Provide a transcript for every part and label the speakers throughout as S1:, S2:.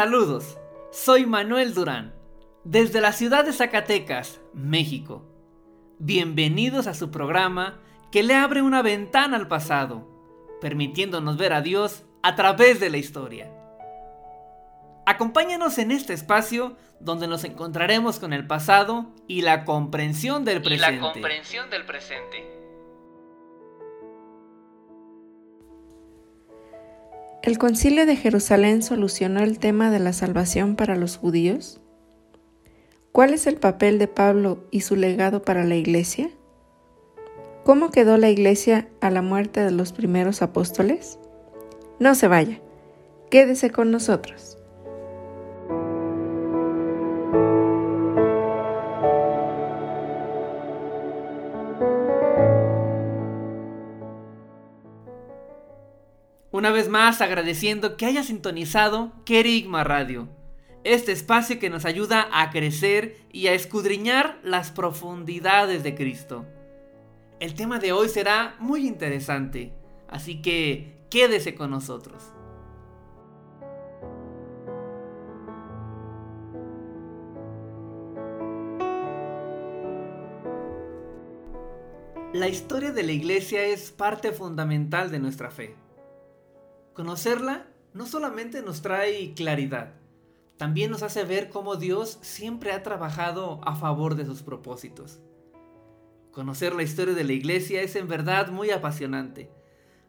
S1: Saludos, soy Manuel Durán, desde la ciudad de Zacatecas, México. Bienvenidos a su programa que le abre una ventana al pasado, permitiéndonos ver a Dios a través de la historia. Acompáñanos en este espacio donde nos encontraremos con el pasado y la comprensión del presente.
S2: la comprensión del presente.
S3: ¿El concilio de Jerusalén solucionó el tema de la salvación para los judíos? ¿Cuál es el papel de Pablo y su legado para la iglesia? ¿Cómo quedó la iglesia a la muerte de los primeros apóstoles? No se vaya, quédese con nosotros.
S1: Una vez más agradeciendo que haya sintonizado Kerigma Radio, este espacio que nos ayuda a crecer y a escudriñar las profundidades de Cristo. El tema de hoy será muy interesante, así que quédese con nosotros. La historia de la iglesia es parte fundamental de nuestra fe. Conocerla no solamente nos trae claridad, también nos hace ver cómo Dios siempre ha trabajado a favor de sus propósitos. Conocer la historia de la iglesia es en verdad muy apasionante,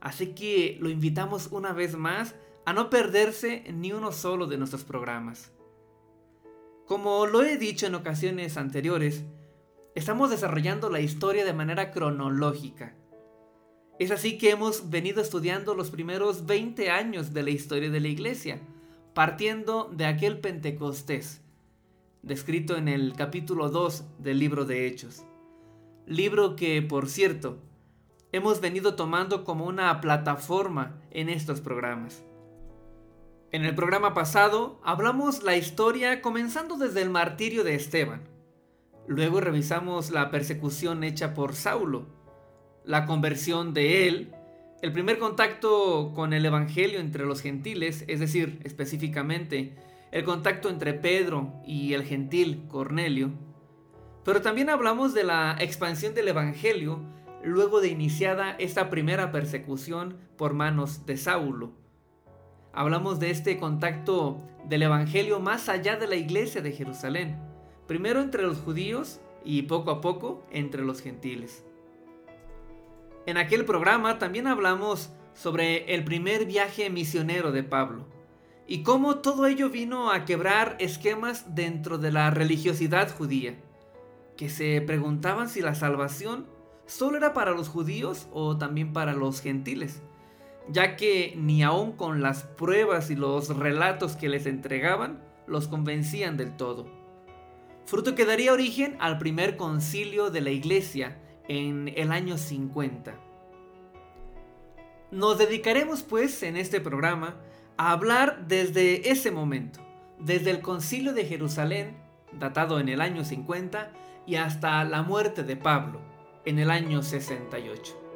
S1: así que lo invitamos una vez más a no perderse ni uno solo de nuestros programas. Como lo he dicho en ocasiones anteriores, estamos desarrollando la historia de manera cronológica es así que hemos venido estudiando los primeros 20 años de la historia de la iglesia, partiendo de aquel Pentecostés, descrito en el capítulo 2 del libro de Hechos. Libro que, por cierto, hemos venido tomando como una plataforma en estos programas. En el programa pasado hablamos la historia comenzando desde el martirio de Esteban. Luego revisamos la persecución hecha por Saulo la conversión de él, el primer contacto con el Evangelio entre los gentiles, es decir, específicamente el contacto entre Pedro y el gentil Cornelio. Pero también hablamos de la expansión del Evangelio luego de iniciada esta primera persecución por manos de Saulo. Hablamos de este contacto del Evangelio más allá de la iglesia de Jerusalén, primero entre los judíos y poco a poco entre los gentiles. En aquel programa también hablamos sobre el primer viaje misionero de Pablo y cómo todo ello vino a quebrar esquemas dentro de la religiosidad judía, que se preguntaban si la salvación solo era para los judíos o también para los gentiles, ya que ni aun con las pruebas y los relatos que les entregaban los convencían del todo. Fruto que daría origen al primer concilio de la iglesia en el año 50. Nos dedicaremos pues en este programa a hablar desde ese momento, desde el concilio de Jerusalén, datado en el año 50, y hasta la muerte de Pablo, en el año 68.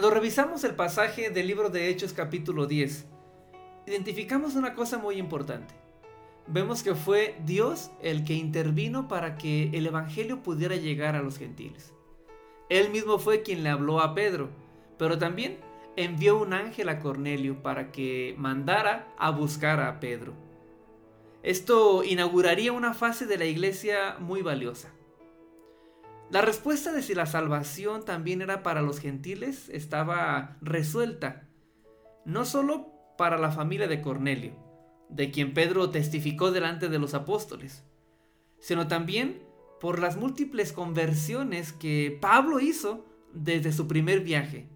S1: Cuando revisamos el pasaje del libro de Hechos capítulo 10, identificamos una cosa muy importante. Vemos que fue Dios el que intervino para que el Evangelio pudiera llegar a los gentiles. Él mismo fue quien le habló a Pedro, pero también envió un ángel a Cornelio para que mandara a buscar a Pedro. Esto inauguraría una fase de la iglesia muy valiosa. La respuesta de si la salvación también era para los gentiles estaba resuelta. no solo para la familia de Cornelio, de quien Pedro testificó delante de los apóstoles, sino también por las múltiples conversiones que Pablo hizo desde su primer viaje.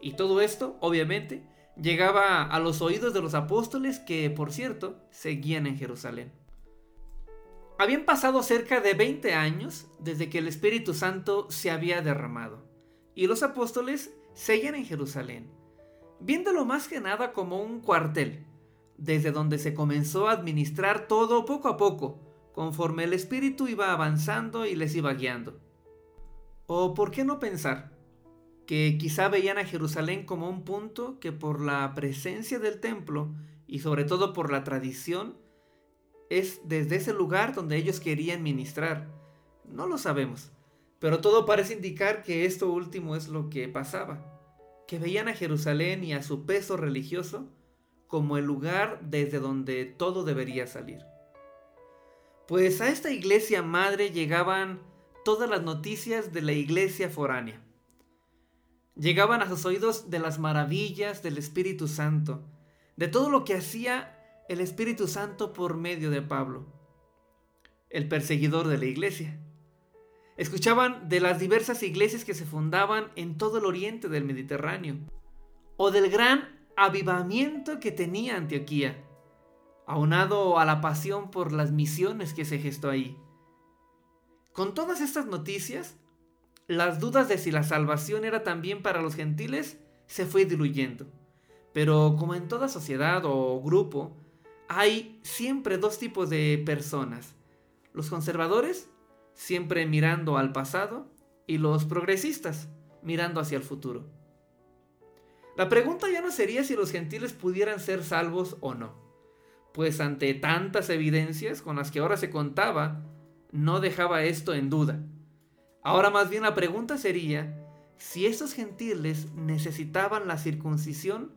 S1: Y todo esto, obviamente, llegaba a los oídos de los apóstoles que, por cierto, seguían en Jerusalén. Habían pasado cerca de 20 años desde que el Espíritu Santo se había derramado, y los apóstoles seguían en Jerusalén, viéndolo más que nada como un cuartel, desde donde se comenzó a administrar todo poco a poco, conforme el Espíritu iba avanzando y les iba guiando. O por qué no pensar que quizá veían a Jerusalén como un punto que por la presencia del templo y sobre todo por la tradición, es desde ese lugar donde ellos querían ministrar. No lo sabemos, pero todo parece indicar que esto último es lo que pasaba, que veían a Jerusalén y a su peso religioso como el lugar desde donde todo debería salir. Pues a esta iglesia madre llegaban todas las noticias de la iglesia foránea. Llegaban a sus oídos de las maravillas del Espíritu Santo, de todo lo que hacía el Espíritu Santo por medio de Pablo, el perseguidor de la iglesia. Escuchaban de las diversas iglesias que se fundaban en todo el oriente del Mediterráneo, o del gran avivamiento que tenía Antioquía, aunado a la pasión por las misiones que se gestó ahí. Con todas estas noticias, las dudas de si la salvación era también para los gentiles se fue diluyendo. Pero como en toda sociedad o grupo, hay siempre dos tipos de personas. Los conservadores, siempre mirando al pasado, y los progresistas, mirando hacia el futuro. La pregunta ya no sería si los gentiles pudieran ser salvos o no, pues ante tantas evidencias con las que ahora se contaba, no dejaba esto en duda. Ahora más bien la pregunta sería si estos gentiles necesitaban la circuncisión,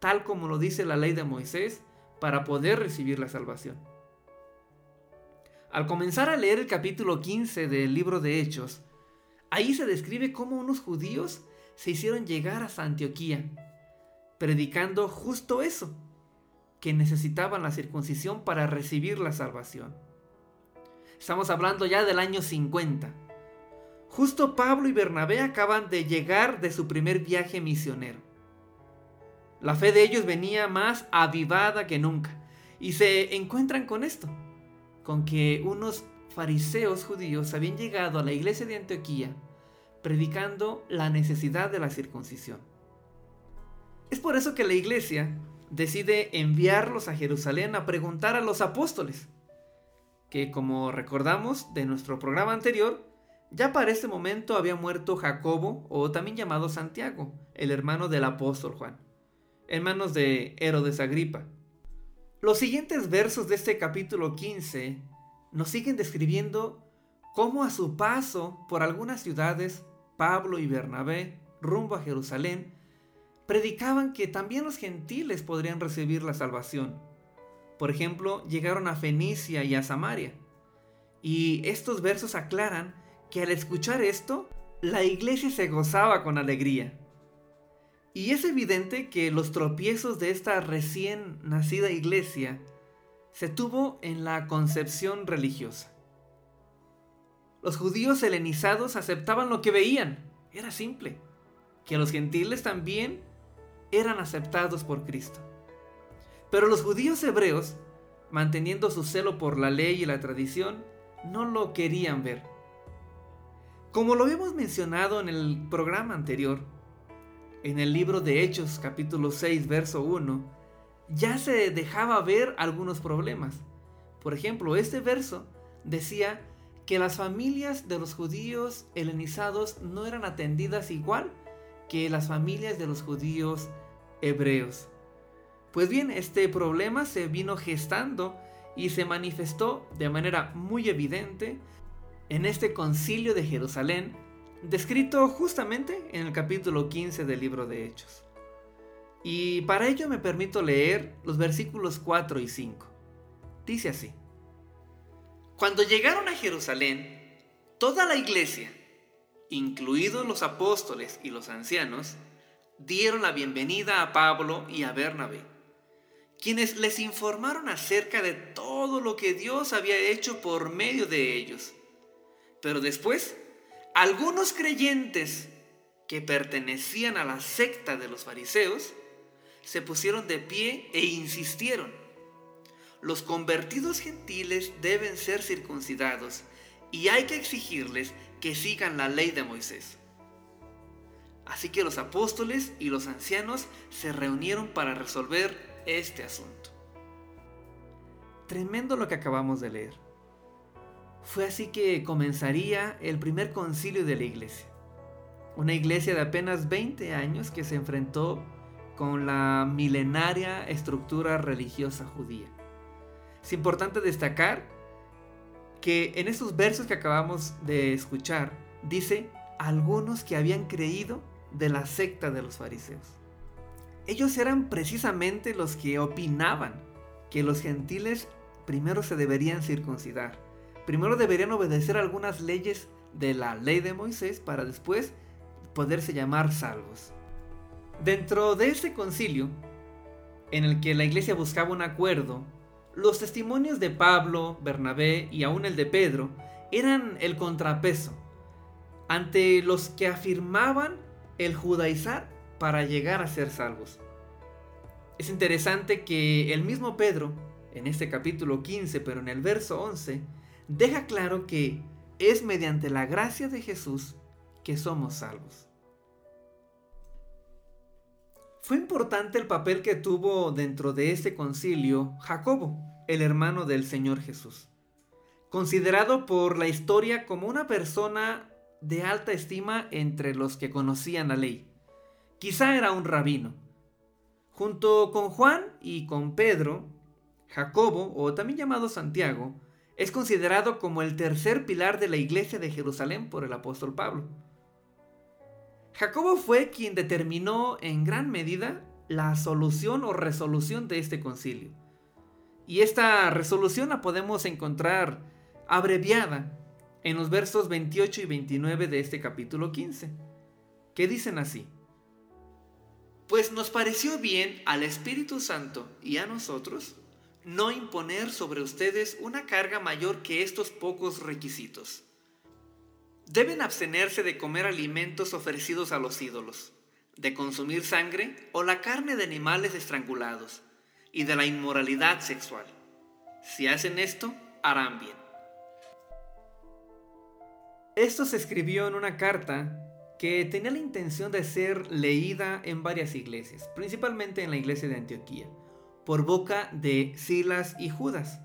S1: tal como lo dice la ley de Moisés, para poder recibir la salvación. Al comenzar a leer el capítulo 15 del libro de Hechos, ahí se describe cómo unos judíos se hicieron llegar a Antioquía, predicando justo eso, que necesitaban la circuncisión para recibir la salvación. Estamos hablando ya del año 50. Justo Pablo y Bernabé acaban de llegar de su primer viaje misionero. La fe de ellos venía más avivada que nunca. Y se encuentran con esto, con que unos fariseos judíos habían llegado a la iglesia de Antioquía predicando la necesidad de la circuncisión. Es por eso que la iglesia decide enviarlos a Jerusalén a preguntar a los apóstoles, que como recordamos de nuestro programa anterior, ya para este momento había muerto Jacobo, o también llamado Santiago, el hermano del apóstol Juan en manos de Herodes Agripa. Los siguientes versos de este capítulo 15 nos siguen describiendo cómo a su paso por algunas ciudades, Pablo y Bernabé, rumbo a Jerusalén, predicaban que también los gentiles podrían recibir la salvación. Por ejemplo, llegaron a Fenicia y a Samaria. Y estos versos aclaran que al escuchar esto, la iglesia se gozaba con alegría. Y es evidente que los tropiezos de esta recién nacida iglesia se tuvo en la concepción religiosa. Los judíos helenizados aceptaban lo que veían, era simple, que los gentiles también eran aceptados por Cristo. Pero los judíos hebreos, manteniendo su celo por la ley y la tradición, no lo querían ver. Como lo habíamos mencionado en el programa anterior, en el libro de Hechos capítulo 6 verso 1, ya se dejaba ver algunos problemas. Por ejemplo, este verso decía que las familias de los judíos helenizados no eran atendidas igual que las familias de los judíos hebreos. Pues bien, este problema se vino gestando y se manifestó de manera muy evidente en este concilio de Jerusalén descrito justamente en el capítulo 15 del libro de Hechos. Y para ello me permito leer los versículos 4 y 5. Dice así. Cuando llegaron a Jerusalén, toda la iglesia, incluidos los apóstoles y los ancianos, dieron la bienvenida a Pablo y a Bernabé, quienes les informaron acerca de todo lo que Dios había hecho por medio de ellos. Pero después, algunos creyentes que pertenecían a la secta de los fariseos se pusieron de pie e insistieron. Los convertidos gentiles deben ser circuncidados y hay que exigirles que sigan la ley de Moisés. Así que los apóstoles y los ancianos se reunieron para resolver este asunto. Tremendo lo que acabamos de leer. Fue así que comenzaría el primer concilio de la iglesia. Una iglesia de apenas 20 años que se enfrentó con la milenaria estructura religiosa judía. Es importante destacar que en esos versos que acabamos de escuchar dice algunos que habían creído de la secta de los fariseos. Ellos eran precisamente los que opinaban que los gentiles primero se deberían circuncidar, primero deberían obedecer algunas leyes de la ley de Moisés para después poderse llamar salvos. Dentro de ese concilio, en el que la iglesia buscaba un acuerdo, los testimonios de Pablo, Bernabé y aún el de Pedro eran el contrapeso ante los que afirmaban el judaizar para llegar a ser salvos. Es interesante que el mismo Pedro, en este capítulo 15, pero en el verso 11, deja claro que es mediante la gracia de Jesús que somos salvos. Fue importante el papel que tuvo dentro de este concilio Jacobo, el hermano del Señor Jesús, considerado por la historia como una persona de alta estima entre los que conocían la ley. Quizá era un rabino. Junto con Juan y con Pedro, Jacobo, o también llamado Santiago, es considerado como el tercer pilar de la iglesia de Jerusalén por el apóstol Pablo. Jacobo fue quien determinó en gran medida la solución o resolución de este concilio. Y esta resolución la podemos encontrar abreviada en los versos 28 y 29 de este capítulo 15, que dicen así. Pues nos pareció bien al Espíritu Santo y a nosotros no imponer sobre ustedes una carga mayor que estos pocos requisitos. Deben abstenerse de comer alimentos ofrecidos a los ídolos, de consumir sangre o la carne de animales estrangulados y de la inmoralidad sexual. Si hacen esto, harán bien. Esto se escribió en una carta que tenía la intención de ser leída en varias iglesias, principalmente en la iglesia de Antioquía, por boca de Silas y Judas,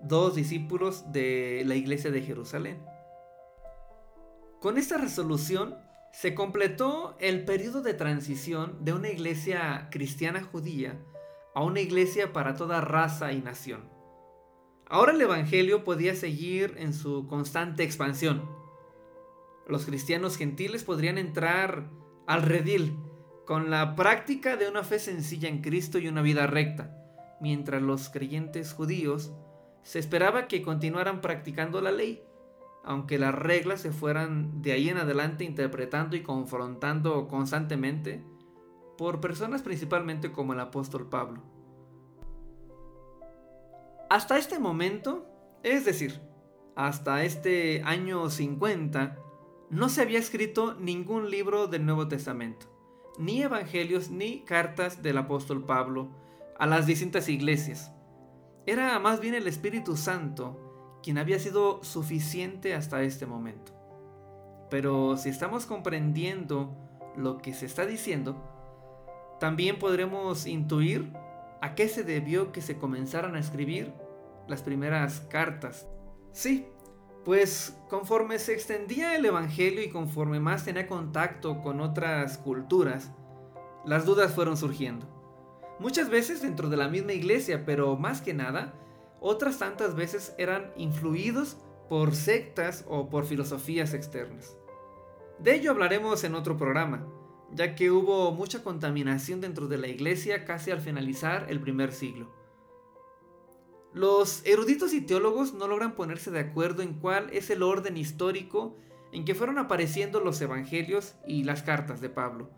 S1: dos discípulos de la iglesia de Jerusalén. Con esta resolución se completó el periodo de transición de una iglesia cristiana judía a una iglesia para toda raza y nación. Ahora el Evangelio podía seguir en su constante expansión los cristianos gentiles podrían entrar al redil con la práctica de una fe sencilla en Cristo y una vida recta, mientras los creyentes judíos se esperaba que continuaran practicando la ley, aunque las reglas se fueran de ahí en adelante interpretando y confrontando constantemente por personas principalmente como el apóstol Pablo. Hasta este momento, es decir, hasta este año 50, no se había escrito ningún libro del Nuevo Testamento, ni evangelios ni cartas del apóstol Pablo a las distintas iglesias. Era más bien el Espíritu Santo quien había sido suficiente hasta este momento. Pero si estamos comprendiendo lo que se está diciendo, también podremos intuir a qué se debió que se comenzaran a escribir las primeras cartas. Sí, pues conforme se extendía el Evangelio y conforme más tenía contacto con otras culturas, las dudas fueron surgiendo. Muchas veces dentro de la misma iglesia, pero más que nada, otras tantas veces eran influidos por sectas o por filosofías externas. De ello hablaremos en otro programa, ya que hubo mucha contaminación dentro de la iglesia casi al finalizar el primer siglo. Los eruditos y teólogos no logran ponerse de acuerdo en cuál es el orden histórico en que fueron apareciendo los evangelios y las cartas de Pablo.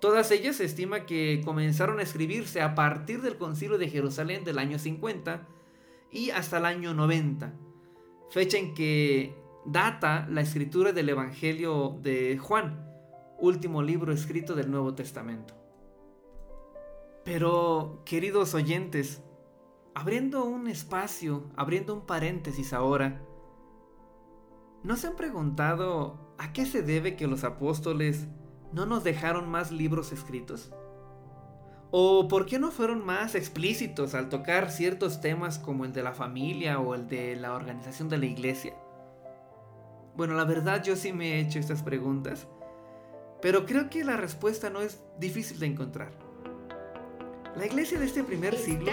S1: Todas ellas se estima que comenzaron a escribirse a partir del concilio de Jerusalén del año 50 y hasta el año 90, fecha en que data la escritura del Evangelio de Juan, último libro escrito del Nuevo Testamento. Pero, queridos oyentes, abriendo un espacio, abriendo un paréntesis ahora, ¿no se han preguntado a qué se debe que los apóstoles no nos dejaron más libros escritos? ¿O por qué no fueron más explícitos al tocar ciertos temas como el de la familia o el de la organización de la iglesia? Bueno, la verdad yo sí me he hecho estas preguntas, pero creo que la respuesta no es difícil de encontrar. La iglesia de este primer siglo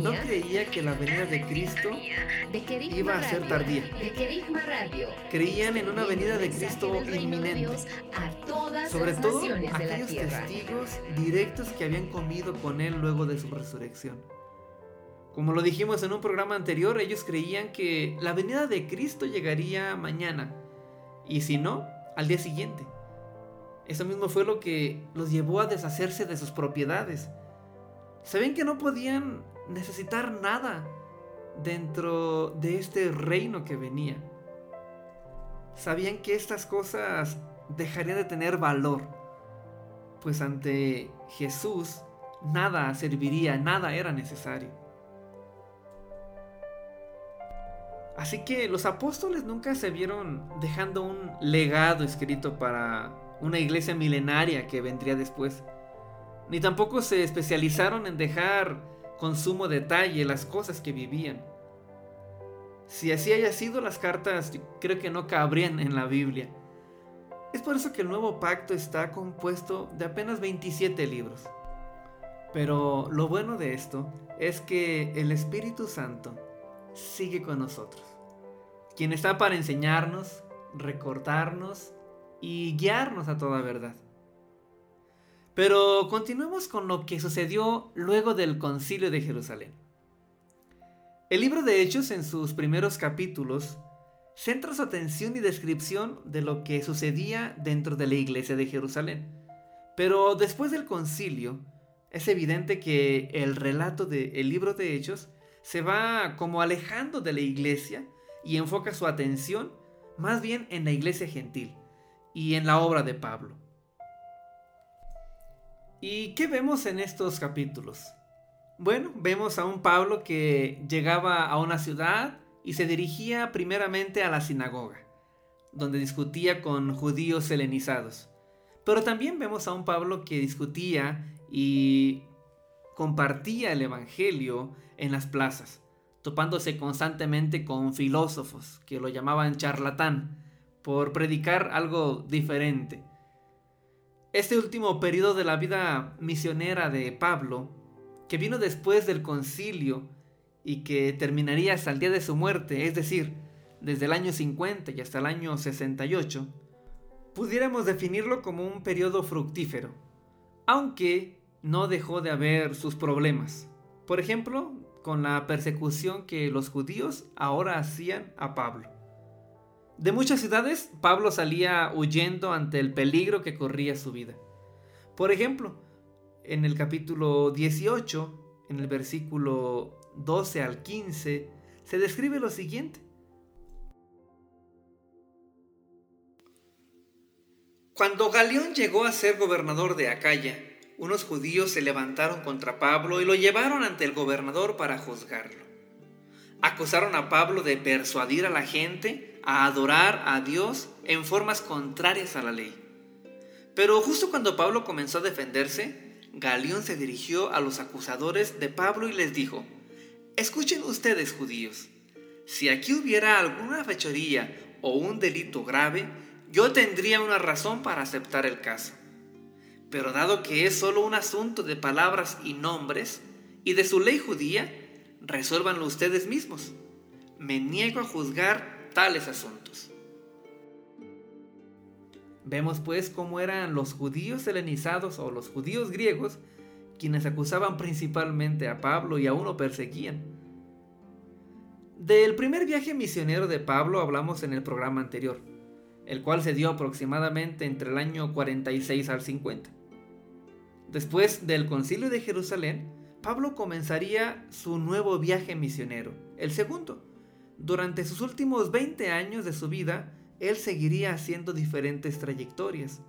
S1: no creía que la venida de Cristo iba a ser tardía. Creían en una venida de Cristo inminente. Sobre todo aquellos testigos directos que habían comido con Él luego de su resurrección. Como lo dijimos en un programa anterior, ellos creían que la venida de Cristo llegaría mañana. Y si no, al día siguiente. Eso mismo fue lo que los llevó a deshacerse de sus propiedades Sabían que no podían necesitar nada dentro de este reino que venía. Sabían que estas cosas dejarían de tener valor, pues ante Jesús nada serviría, nada era necesario. Así que los apóstoles nunca se vieron dejando un legado escrito para una iglesia milenaria que vendría después ni tampoco se especializaron en dejar con sumo detalle las cosas que vivían. Si así haya sido, las cartas creo que no cabrían en la Biblia. Es por eso que el nuevo pacto está compuesto de apenas 27 libros. Pero lo bueno de esto es que el Espíritu Santo sigue con nosotros, quien está para enseñarnos, recordarnos y guiarnos a toda verdad. Pero continuemos con lo que sucedió luego del concilio de Jerusalén. El libro de Hechos en sus primeros capítulos centra su atención y descripción de lo que sucedía dentro de la iglesia de Jerusalén. Pero después del concilio, es evidente que el relato del libro de Hechos se va como alejando de la iglesia y enfoca su atención más bien en la iglesia gentil y en la obra de Pablo. ¿Y qué vemos en estos capítulos? Bueno, vemos a un Pablo que llegaba a una ciudad y se dirigía primeramente a la sinagoga, donde discutía con judíos helenizados. Pero también vemos a un Pablo que discutía y compartía el Evangelio en las plazas, topándose constantemente con filósofos que lo llamaban charlatán por predicar algo diferente este último periodo de la vida misionera de Pablo, que vino después del concilio y que terminaría hasta el día de su muerte, es decir, desde el año 50 y hasta el año 68, pudiéramos definirlo como un periodo fructífero, aunque no dejó de haber sus problemas. Por ejemplo, con la persecución que los judíos ahora hacían a Pablo. De muchas ciudades, Pablo salía huyendo ante el peligro que corría su vida. Por ejemplo, en el capítulo 18, en el versículo 12 al 15, se describe lo siguiente. Cuando Galeón llegó a ser gobernador de Acaya, unos judíos se levantaron contra Pablo y lo llevaron ante el gobernador para juzgarlo. Acusaron a Pablo de persuadir a la gente a adorar a Dios en formas contrarias a la ley. Pero justo cuando Pablo comenzó a defenderse, Galión se dirigió a los acusadores de Pablo y les dijo, Escuchen ustedes judíos, si aquí hubiera alguna fechoría o un delito grave, yo tendría una razón para aceptar el caso. Pero dado que es solo un asunto de palabras y nombres y de su ley judía, resuélvanlo ustedes mismos. Me niego a juzgar tales asuntos. Vemos pues cómo eran los judíos helenizados o los judíos griegos quienes acusaban principalmente a Pablo y aún lo perseguían. Del primer viaje misionero de Pablo hablamos en el programa anterior, el cual se dio aproximadamente entre el año 46 al 50. Después del concilio de Jerusalén, Pablo comenzaría su nuevo viaje misionero, el segundo. Durante sus últimos 20 años de su vida, él seguiría haciendo diferentes trayectorias.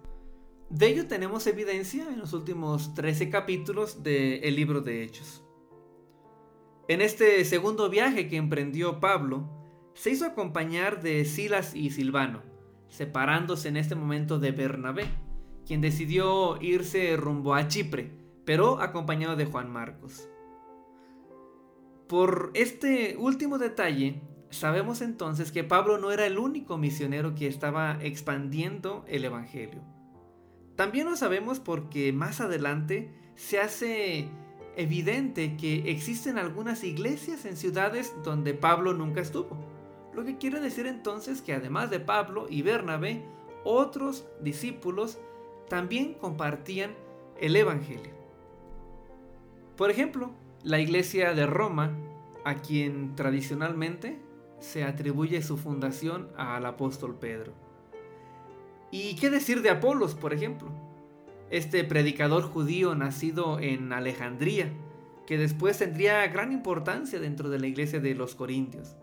S1: De ello tenemos evidencia en los últimos 13 capítulos del libro de Hechos. En este segundo viaje que emprendió Pablo, se hizo acompañar de Silas y Silvano, separándose en este momento de Bernabé, quien decidió irse rumbo a Chipre, pero acompañado de Juan Marcos. Por este último detalle, sabemos entonces que Pablo no era el único misionero que estaba expandiendo el Evangelio. También lo sabemos porque más adelante se hace evidente que existen algunas iglesias en ciudades donde Pablo nunca estuvo. Lo que quiere decir entonces que además de Pablo y Bernabé, otros discípulos también compartían el Evangelio. Por ejemplo, la iglesia de Roma, a quien tradicionalmente se atribuye su fundación al apóstol Pedro. ¿Y qué decir de Apolos, por ejemplo? Este predicador judío nacido en Alejandría, que después tendría gran importancia dentro de la iglesia de los Corintios,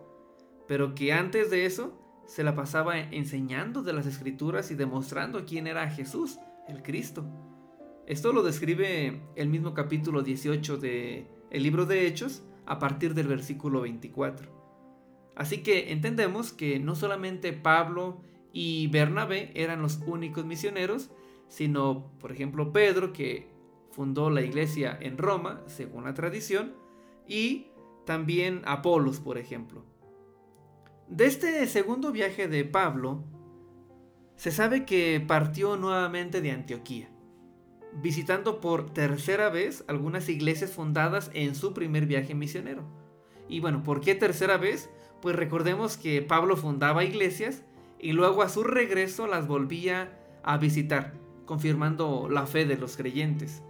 S1: pero que antes de eso se la pasaba enseñando de las escrituras y demostrando quién era Jesús, el Cristo. Esto lo describe el mismo capítulo 18 del el libro de Hechos a partir del versículo 24. Así que entendemos que no solamente Pablo y Bernabé eran los únicos misioneros, sino, por ejemplo, Pedro, que fundó la iglesia en Roma, según la tradición, y también Apolos, por ejemplo. De este segundo viaje de Pablo, se sabe que partió nuevamente de Antioquía, visitando por tercera vez algunas iglesias fundadas en su primer viaje misionero. Y bueno, ¿por qué tercera vez? Pues recordemos que Pablo fundaba iglesias y luego a su regreso las volvía a visitar, confirmando la fe de los creyentes.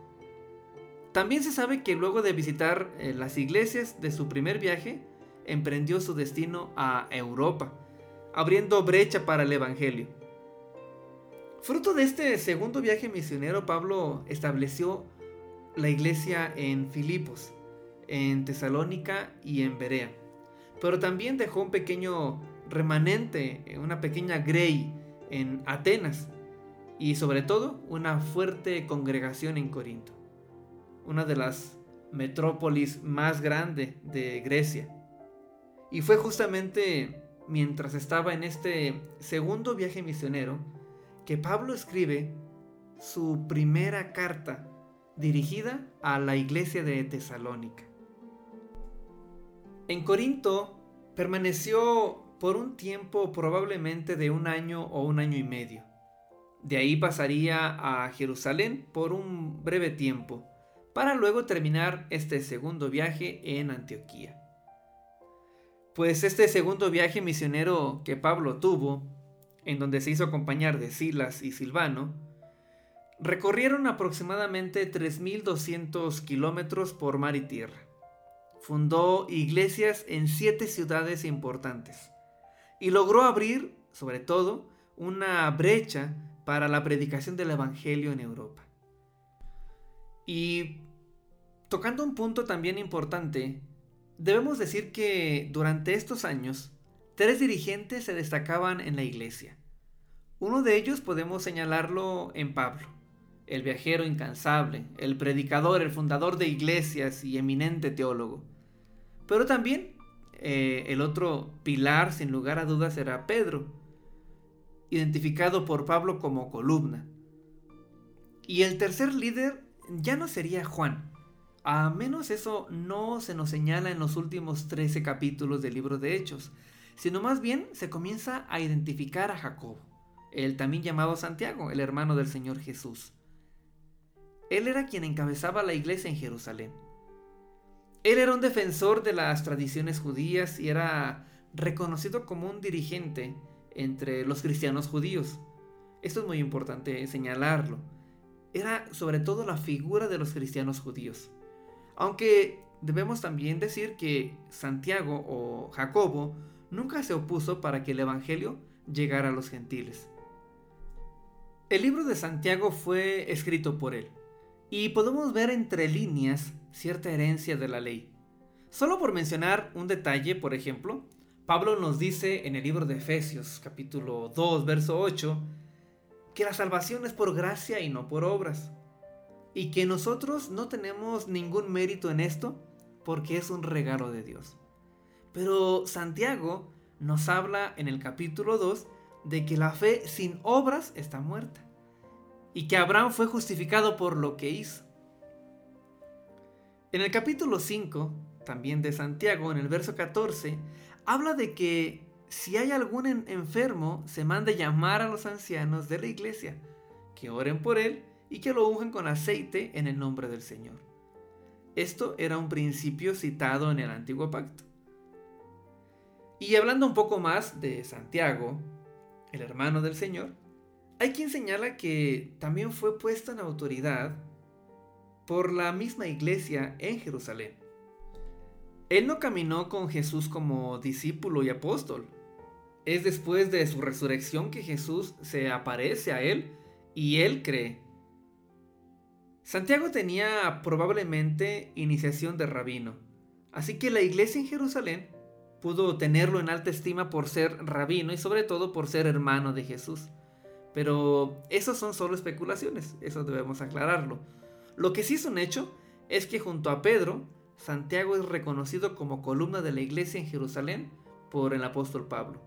S1: También se sabe que luego de visitar eh, las iglesias de su primer viaje, emprendió su destino a Europa, abriendo brecha para el Evangelio. Fruto de este segundo viaje misionero, Pablo estableció la iglesia en Filipos, en Tesalónica y en Berea. Pero también dejó un pequeño remanente, eh, una pequeña grey en Atenas y sobre todo una fuerte congregación en Corinto, una de las metrópolis más grandes de Grecia. Y fue justamente mientras estaba en este segundo viaje misionero que Pablo escribe su primera carta dirigida a la iglesia de Tesalónica. En Corinto permaneció por un tiempo probablemente de un año o un año y medio. De ahí pasaría a Jerusalén por un breve tiempo, para luego terminar este segundo viaje en Antioquía. Pues este segundo viaje misionero que Pablo tuvo, en donde se hizo acompañar de Silas y Silvano, recorrieron aproximadamente 3.200 kilómetros por mar y tierra. Fundó iglesias en siete ciudades importantes y logró abrir, sobre todo, una brecha para la predicación del Evangelio en Europa. Y tocando un punto también importante, debemos decir que durante estos años, tres dirigentes se destacaban en la iglesia. Uno de ellos podemos señalarlo en Pablo, el viajero incansable, el predicador, el fundador de iglesias y eminente teólogo. Pero también eh, el otro pilar, sin lugar a dudas, era Pedro, identificado por Pablo como columna. Y el tercer líder ya no sería Juan. A menos eso no se nos señala en los últimos 13 capítulos del libro de Hechos, sino más bien se comienza a identificar a Jacobo, el también llamado Santiago, el hermano del Señor Jesús. Él era quien encabezaba la iglesia en Jerusalén. Él era un defensor de las tradiciones judías y era reconocido como un dirigente entre los cristianos judíos. Esto es muy importante señalarlo. Era sobre todo la figura de los cristianos judíos. Aunque debemos también decir que Santiago o Jacobo nunca se opuso para que el Evangelio llegara a los gentiles. El libro de Santiago fue escrito por él y podemos ver entre líneas cierta herencia de la ley. Solo por mencionar un detalle, por ejemplo, Pablo nos dice en el libro de Efesios capítulo 2, verso 8, que la salvación es por gracia y no por obras, y que nosotros no tenemos ningún mérito en esto porque es un regalo de Dios. Pero Santiago nos habla en el capítulo 2 de que la fe sin obras está muerta y que Abraham fue justificado por lo que hizo. En el capítulo 5, también de Santiago, en el verso 14, habla de que si hay algún enfermo, se mande llamar a los ancianos de la iglesia, que oren por él y que lo unjan con aceite en el nombre del Señor. Esto era un principio citado en el antiguo pacto. Y hablando un poco más de Santiago, el hermano del Señor, hay quien señala que también fue puesto en autoridad por la misma iglesia en Jerusalén. Él no caminó con Jesús como discípulo y apóstol. Es después de su resurrección que Jesús se aparece a él y él cree. Santiago tenía probablemente iniciación de rabino, así que la iglesia en Jerusalén pudo tenerlo en alta estima por ser rabino y sobre todo por ser hermano de Jesús. Pero eso son solo especulaciones, eso debemos aclararlo. Lo que sí es un hecho es que junto a Pedro, Santiago es reconocido como columna de la iglesia en Jerusalén por el apóstol Pablo.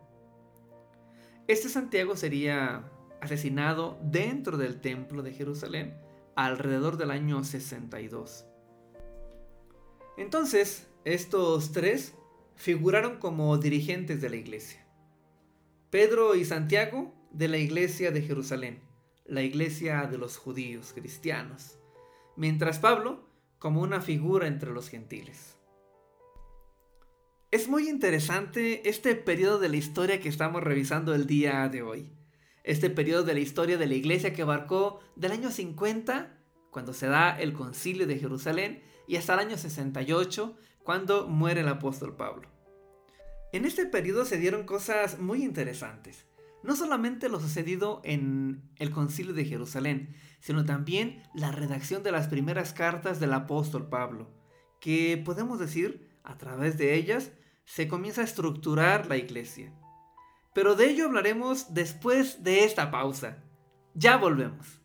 S1: Este Santiago sería asesinado dentro del templo de Jerusalén alrededor del año 62. Entonces, estos tres figuraron como dirigentes de la iglesia. Pedro y Santiago de la iglesia de Jerusalén, la iglesia de los judíos cristianos, mientras Pablo como una figura entre los gentiles. Es muy interesante este periodo de la historia que estamos revisando el día de hoy. Este periodo de la historia de la iglesia que abarcó del año 50, cuando se da el concilio de Jerusalén, y hasta el año 68, cuando muere el apóstol Pablo. En este periodo se dieron cosas muy interesantes no solamente lo sucedido en el concilio de Jerusalén, sino también la redacción de las primeras cartas del apóstol Pablo, que podemos decir, a través de ellas, se comienza a estructurar la iglesia. Pero de ello hablaremos después de esta pausa. Ya volvemos.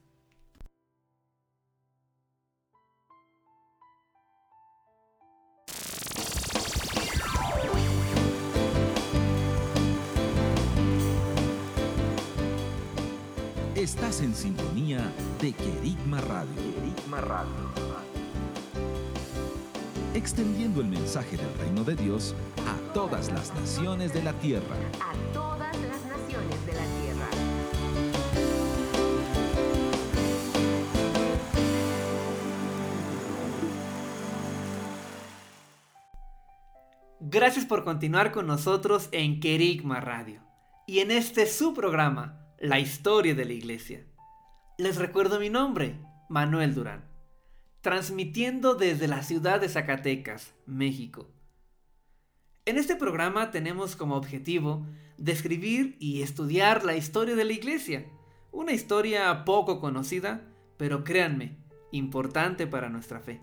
S4: Estás en sintonía de Querigma Radio. Radio. Extendiendo el mensaje del reino de Dios a todas las naciones de la tierra.
S5: A todas las naciones de la tierra.
S1: Gracias por continuar con nosotros en Querigma Radio. Y en este su programa, la historia de la iglesia. Les recuerdo mi nombre, Manuel Durán, transmitiendo desde la ciudad de Zacatecas, México. En este programa tenemos como objetivo describir y estudiar la historia de la iglesia, una historia poco conocida, pero créanme, importante para nuestra fe.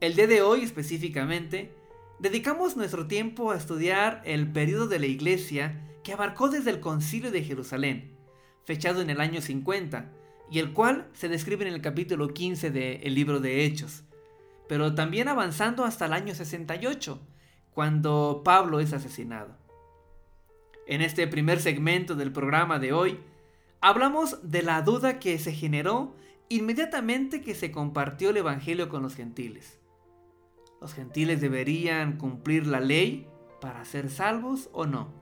S1: El día de hoy específicamente, dedicamos nuestro tiempo a estudiar el periodo de la iglesia que abarcó desde el concilio de Jerusalén, fechado en el año 50, y el cual se describe en el capítulo 15 del libro de Hechos, pero también avanzando hasta el año 68, cuando Pablo es asesinado. En este primer segmento del programa de hoy, hablamos de la duda que se generó inmediatamente que se compartió el Evangelio con los gentiles. ¿Los gentiles deberían cumplir la ley para ser salvos o no?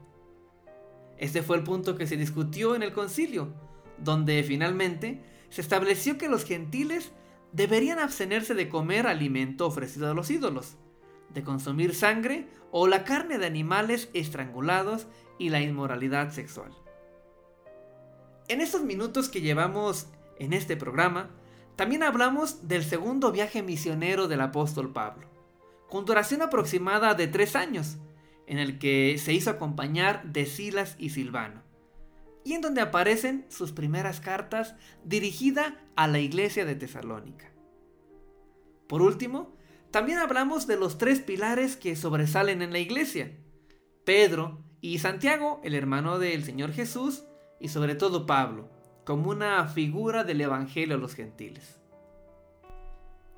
S1: Este fue el punto que se discutió en el concilio, donde finalmente se estableció que los gentiles deberían abstenerse de comer alimento ofrecido a los ídolos, de consumir sangre o la carne de animales estrangulados y la inmoralidad sexual. En estos minutos que llevamos en este programa, también hablamos del segundo viaje misionero del apóstol Pablo, con duración aproximada de tres años, en el que se hizo acompañar de Silas y Silvano. y en donde aparecen sus primeras cartas dirigida a la iglesia de Tesalónica. Por último, también hablamos de los tres pilares que sobresalen en la iglesia. Pedro y Santiago, el hermano del Señor Jesús, y sobre todo Pablo, como una figura del Evangelio a los gentiles.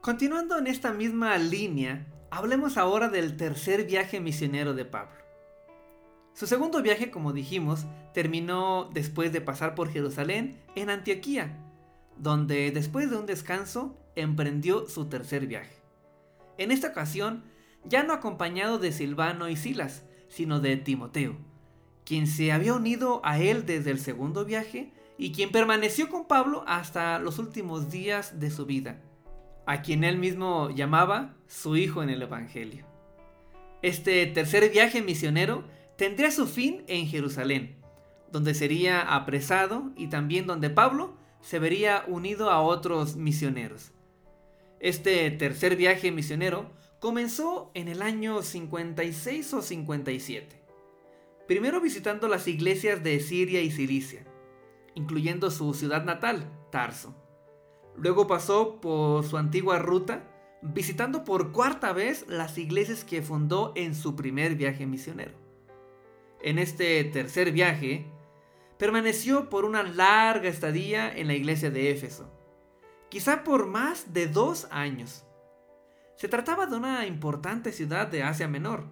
S1: Continuando en esta misma línea, hablemos ahora del tercer viaje misionero de Pablo. Su segundo viaje, como dijimos, terminó después de pasar por Jerusalén en Antioquía, donde después de un descanso emprendió su tercer viaje. En esta ocasión, ya no acompañado de Silvano y Silas, sino de Timoteo, quien se había unido a él desde el segundo viaje y quien permaneció con Pablo hasta los últimos días de su vida, a quien él mismo llamaba su hijo en el Evangelio. Este tercer viaje misionero tendría su fin en Jerusalén, donde sería apresado y también donde Pablo se vería unido a otros misioneros. Este tercer viaje misionero comenzó en el año 56 o 57, primero visitando las iglesias de Siria y Cilicia, incluyendo su ciudad natal, Tarso. Luego pasó por su antigua ruta, visitando por cuarta vez las iglesias que fundó en su primer viaje misionero. En este tercer viaje, permaneció por una larga estadía en la iglesia de Éfeso, quizá por más de dos años. Se trataba de una importante ciudad de Asia Menor.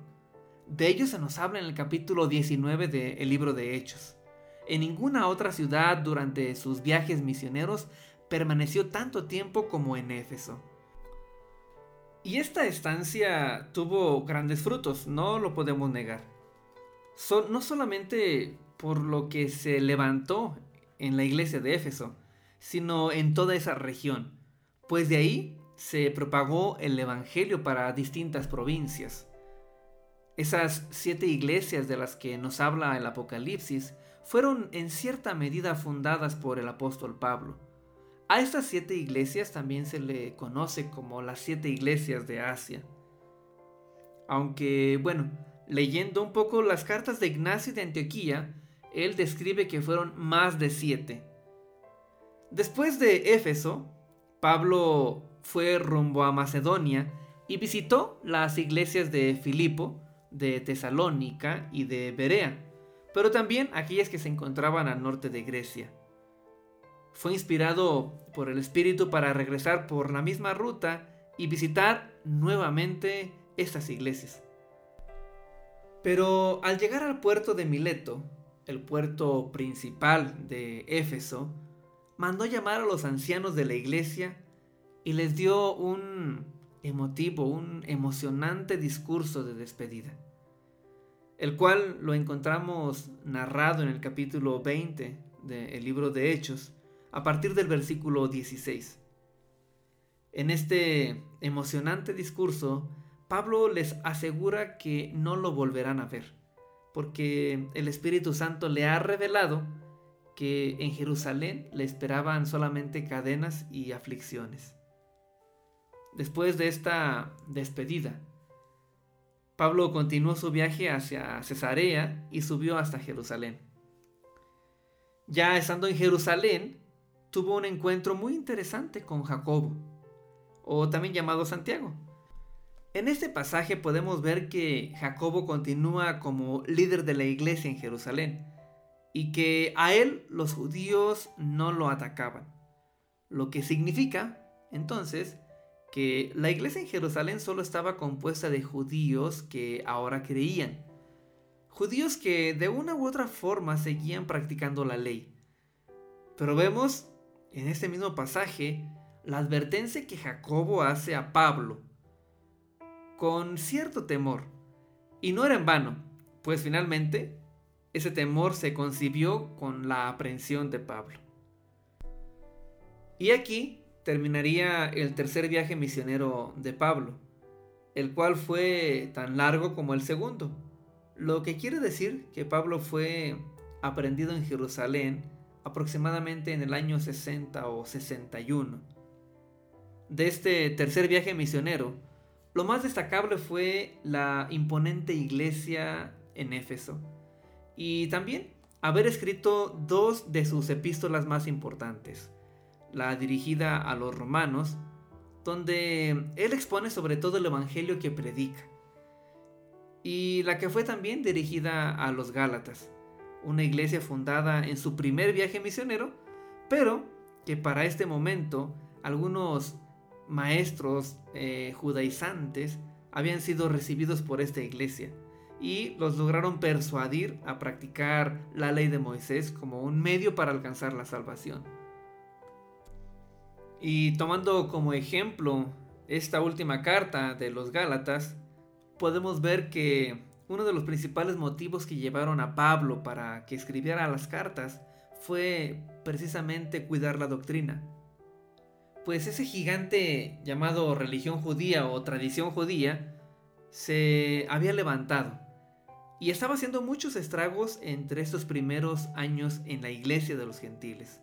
S1: De ello se nos habla en el capítulo 19 del libro de Hechos. En ninguna otra ciudad durante sus viajes misioneros permaneció tanto tiempo como en Éfeso. Y esta estancia tuvo grandes frutos, no lo podemos negar no solamente por lo que se levantó en la iglesia de Éfeso, sino en toda esa región, pues de ahí se propagó el Evangelio para distintas provincias. Esas siete iglesias de las que nos habla el Apocalipsis fueron en cierta medida fundadas por el apóstol Pablo. A estas siete iglesias también se le conoce como las siete iglesias de Asia. Aunque, bueno, Leyendo un poco las cartas de Ignacio de Antioquía, él describe que fueron más de siete. Después de Éfeso, Pablo fue rumbo a Macedonia y visitó las iglesias de Filipo, de Tesalónica y de Berea, pero también aquellas que se encontraban al norte de Grecia. Fue inspirado por el Espíritu para regresar por la misma ruta y visitar nuevamente estas iglesias. Pero al llegar al puerto de Mileto, el puerto principal de Éfeso, mandó llamar a los ancianos de la iglesia y les dio un emotivo, un emocionante discurso de despedida, el cual lo encontramos narrado en el capítulo 20 del libro de Hechos, a partir del versículo 16. En este emocionante discurso, Pablo les asegura que no lo volverán a ver, porque el Espíritu Santo le ha revelado que en Jerusalén le esperaban solamente cadenas y aflicciones. Después de esta despedida, Pablo continuó su viaje hacia Cesarea y subió hasta Jerusalén. Ya estando en Jerusalén, tuvo un encuentro muy interesante con Jacobo, o también llamado Santiago, en este pasaje podemos ver que Jacobo continúa como líder de la iglesia en Jerusalén y que a él los judíos no lo atacaban. Lo que significa, entonces, que la iglesia en Jerusalén solo estaba compuesta de judíos que ahora creían. Judíos que de una u otra forma seguían practicando la ley. Pero vemos en este mismo pasaje la advertencia que Jacobo hace a Pablo con cierto temor. Y no era en vano, pues finalmente ese temor se concibió con la aprehensión de Pablo. Y aquí terminaría el tercer viaje misionero de Pablo, el cual fue tan largo como el segundo, lo que quiere decir que Pablo fue aprendido en Jerusalén aproximadamente en el año 60 o 61. De este tercer viaje misionero, lo más destacable fue la imponente iglesia en Éfeso y también haber escrito dos de sus epístolas más importantes, la dirigida a los romanos, donde él expone sobre todo el Evangelio que predica, y la que fue también dirigida a los Gálatas, una iglesia fundada en su primer viaje misionero, pero que para este momento algunos maestros eh, judaizantes habían sido recibidos por esta iglesia y los lograron persuadir a practicar la ley de Moisés como un medio para alcanzar la salvación. Y tomando como ejemplo esta última carta de los Gálatas, podemos ver que uno de los principales motivos que llevaron a Pablo para que escribiera las cartas fue precisamente cuidar la doctrina. Pues ese gigante llamado religión judía o tradición judía se había levantado y estaba haciendo muchos estragos entre estos primeros años en la iglesia de los gentiles.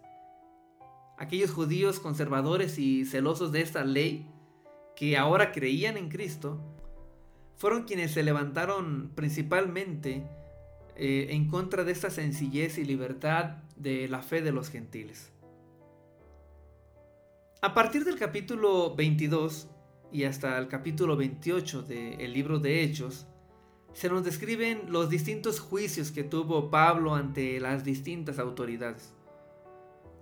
S1: Aquellos judíos conservadores y celosos de esta ley, que ahora creían en Cristo, fueron quienes se levantaron principalmente eh, en contra de esta sencillez y libertad de la fe de los gentiles. A partir del capítulo 22 y hasta el capítulo 28 del libro de Hechos, se nos describen los distintos juicios que tuvo Pablo ante las distintas autoridades.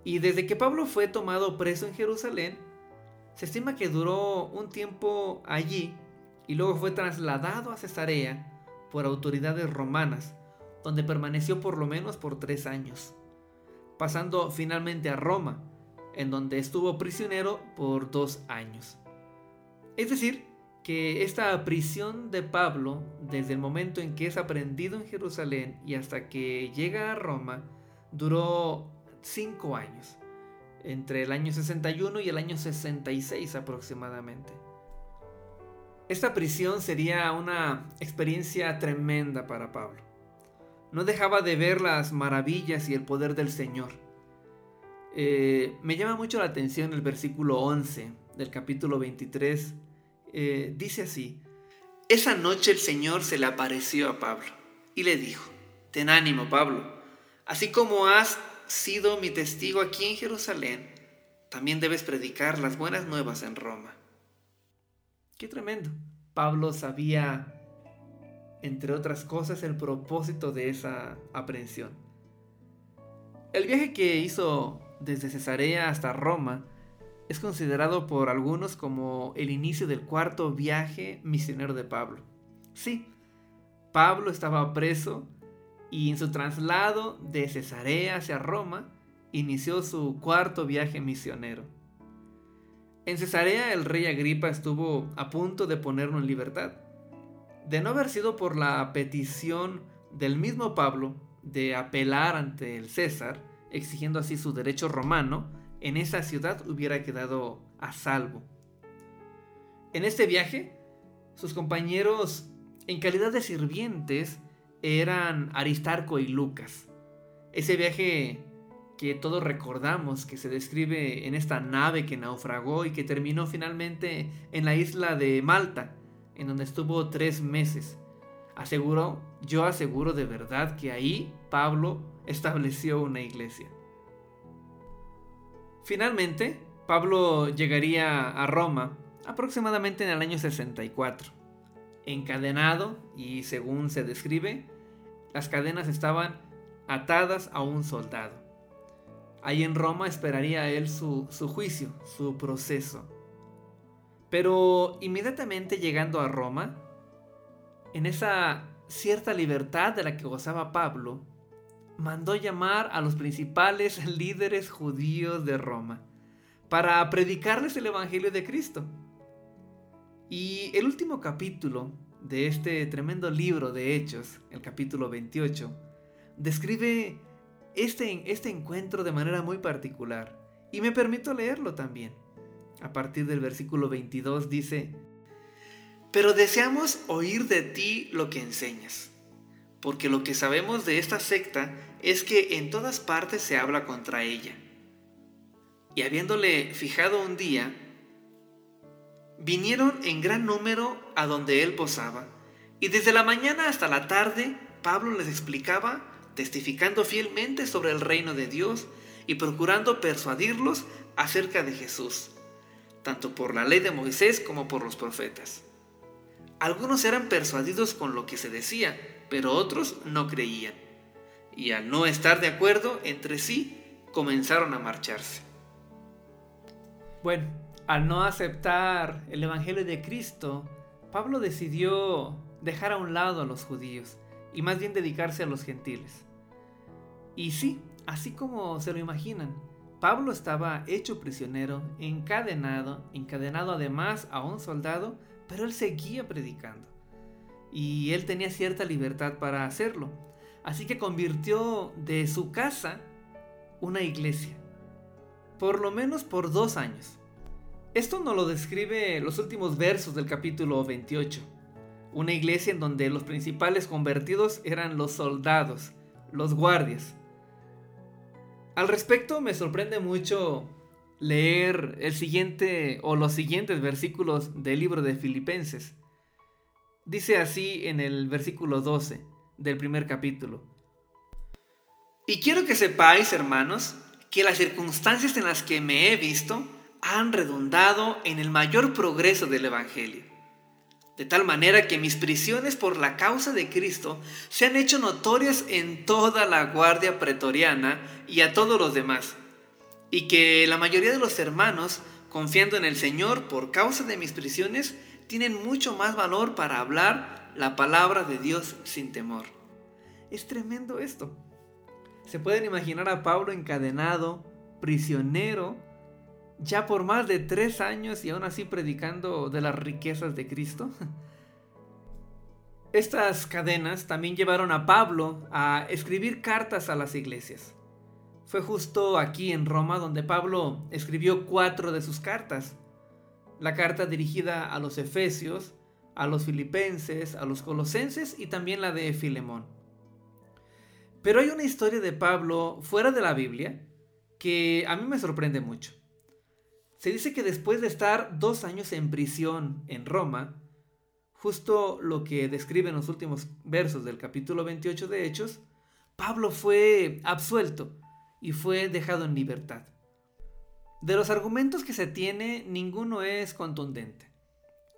S1: Y desde que Pablo fue tomado preso en Jerusalén, se estima que duró un tiempo allí y luego fue trasladado a Cesarea por autoridades romanas, donde permaneció por lo menos por tres años, pasando finalmente a Roma, en donde estuvo prisionero por dos años. Es decir, que esta prisión de Pablo, desde el momento en que es aprendido en Jerusalén y hasta que llega a Roma, duró cinco años, entre el año 61 y el año 66 aproximadamente. Esta prisión sería una experiencia tremenda para Pablo. No dejaba de ver las maravillas y el poder del Señor. Eh, me llama mucho la atención el versículo 11 del capítulo 23. Eh, dice así, esa noche el Señor se le apareció a Pablo y le dijo, ten ánimo Pablo, así como has sido mi testigo aquí en Jerusalén, también debes predicar las buenas nuevas en Roma. Qué tremendo. Pablo sabía, entre otras cosas, el propósito de esa aprehensión. El viaje que hizo desde Cesarea hasta Roma es considerado por algunos como el inicio del cuarto viaje misionero de Pablo. Sí, Pablo estaba preso y en su traslado de Cesarea hacia Roma inició su cuarto viaje misionero. En Cesarea el rey Agripa estuvo a punto de ponerlo en libertad. De no haber sido por la petición del mismo Pablo de apelar ante el César, exigiendo así su derecho romano, en esa ciudad hubiera quedado a salvo. En este viaje, sus compañeros en calidad de sirvientes eran Aristarco y Lucas. Ese viaje que todos recordamos que se describe en esta nave que naufragó y que terminó finalmente en la isla de Malta, en donde estuvo tres meses. Aseguró, yo aseguro de verdad que ahí Pablo estableció una iglesia. Finalmente, Pablo llegaría a Roma aproximadamente en el año 64. Encadenado y según se describe, las cadenas estaban atadas a un soldado. Ahí en Roma esperaría él su, su juicio, su proceso. Pero inmediatamente llegando a Roma, en esa cierta libertad de la que gozaba Pablo, mandó llamar a los principales líderes judíos de Roma para predicarles el Evangelio de Cristo. Y el último capítulo de este tremendo libro de Hechos, el capítulo 28, describe este, este encuentro de manera muy particular. Y me permito leerlo también. A partir del versículo 22 dice, Pero deseamos oír de ti lo que enseñas, porque lo que sabemos de esta secta es que en todas partes se habla contra ella. Y habiéndole fijado un día, vinieron en gran número a donde él posaba, y desde la mañana hasta la tarde Pablo les explicaba testificando fielmente sobre el reino de Dios y procurando persuadirlos acerca de Jesús, tanto por la ley de Moisés como por los profetas. Algunos eran persuadidos con lo que se decía, pero otros no creían, y al no estar de acuerdo entre sí, comenzaron a marcharse. Bueno, al no aceptar el Evangelio de Cristo, Pablo decidió dejar a un lado a los judíos y más bien dedicarse a los gentiles. Y sí, así como se lo imaginan, Pablo estaba hecho prisionero, encadenado, encadenado además a un soldado, pero él seguía predicando. Y él tenía cierta libertad para hacerlo. Así que convirtió de su casa una iglesia. Por lo menos por dos años. Esto nos lo describe los últimos versos del capítulo 28. Una iglesia en donde los principales convertidos eran los soldados, los guardias. Al respecto me sorprende mucho leer el siguiente o los siguientes versículos del libro de Filipenses. Dice así en el versículo 12 del primer capítulo. Y quiero que sepáis, hermanos, que las circunstancias en las que me he visto han redundado en el mayor progreso del Evangelio. De tal manera que mis prisiones por la causa de Cristo se han hecho notorias en toda la guardia pretoriana y a todos los demás y que la mayoría de los hermanos, confiando en el Señor por causa de mis prisiones, tienen mucho más valor para hablar la palabra de Dios sin temor. Es tremendo esto. Se pueden imaginar a Pablo encadenado, prisionero, ya por más de tres años y aún así predicando de las riquezas de Cristo. Estas cadenas también llevaron a Pablo a escribir cartas a las iglesias. Fue justo aquí en Roma donde Pablo escribió cuatro de sus cartas. La carta dirigida a los efesios, a los filipenses, a los colosenses y también la de Filemón. Pero hay una historia de Pablo fuera de la Biblia que a mí me sorprende mucho. Se dice que después de estar dos años en prisión en Roma, justo lo que describen los últimos versos del capítulo 28 de Hechos, Pablo fue absuelto y fue dejado en libertad. De los argumentos que se tiene, ninguno es contundente.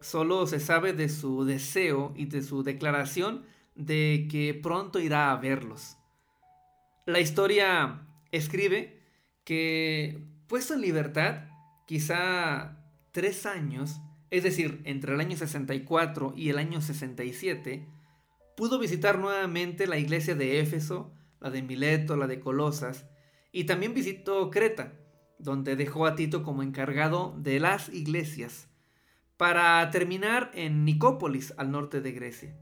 S1: Solo se sabe de su deseo y de su declaración de que pronto irá a verlos. La historia escribe que, puesto en libertad, quizá tres años, es decir, entre el año 64 y el año 67, pudo visitar nuevamente la iglesia de Éfeso, la de Mileto, la de Colosas, y también visitó Creta, donde dejó a Tito como encargado de las iglesias, para terminar en Nicópolis, al norte de Grecia.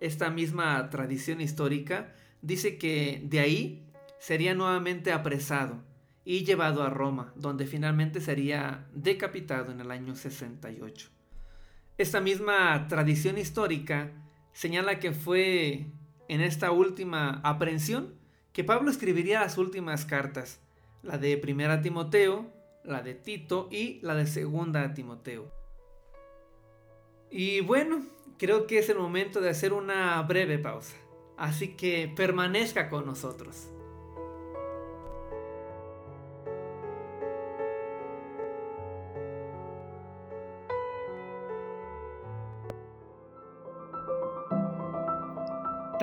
S1: Esta misma tradición histórica dice que de ahí sería nuevamente apresado y llevado a Roma, donde finalmente sería decapitado en el año 68. Esta misma tradición histórica señala que fue en esta última aprehensión que Pablo escribiría las últimas cartas, la de Primera Timoteo, la de Tito y la de Segunda Timoteo. Y bueno, creo que es el momento de hacer una breve pausa, así que permanezca con nosotros.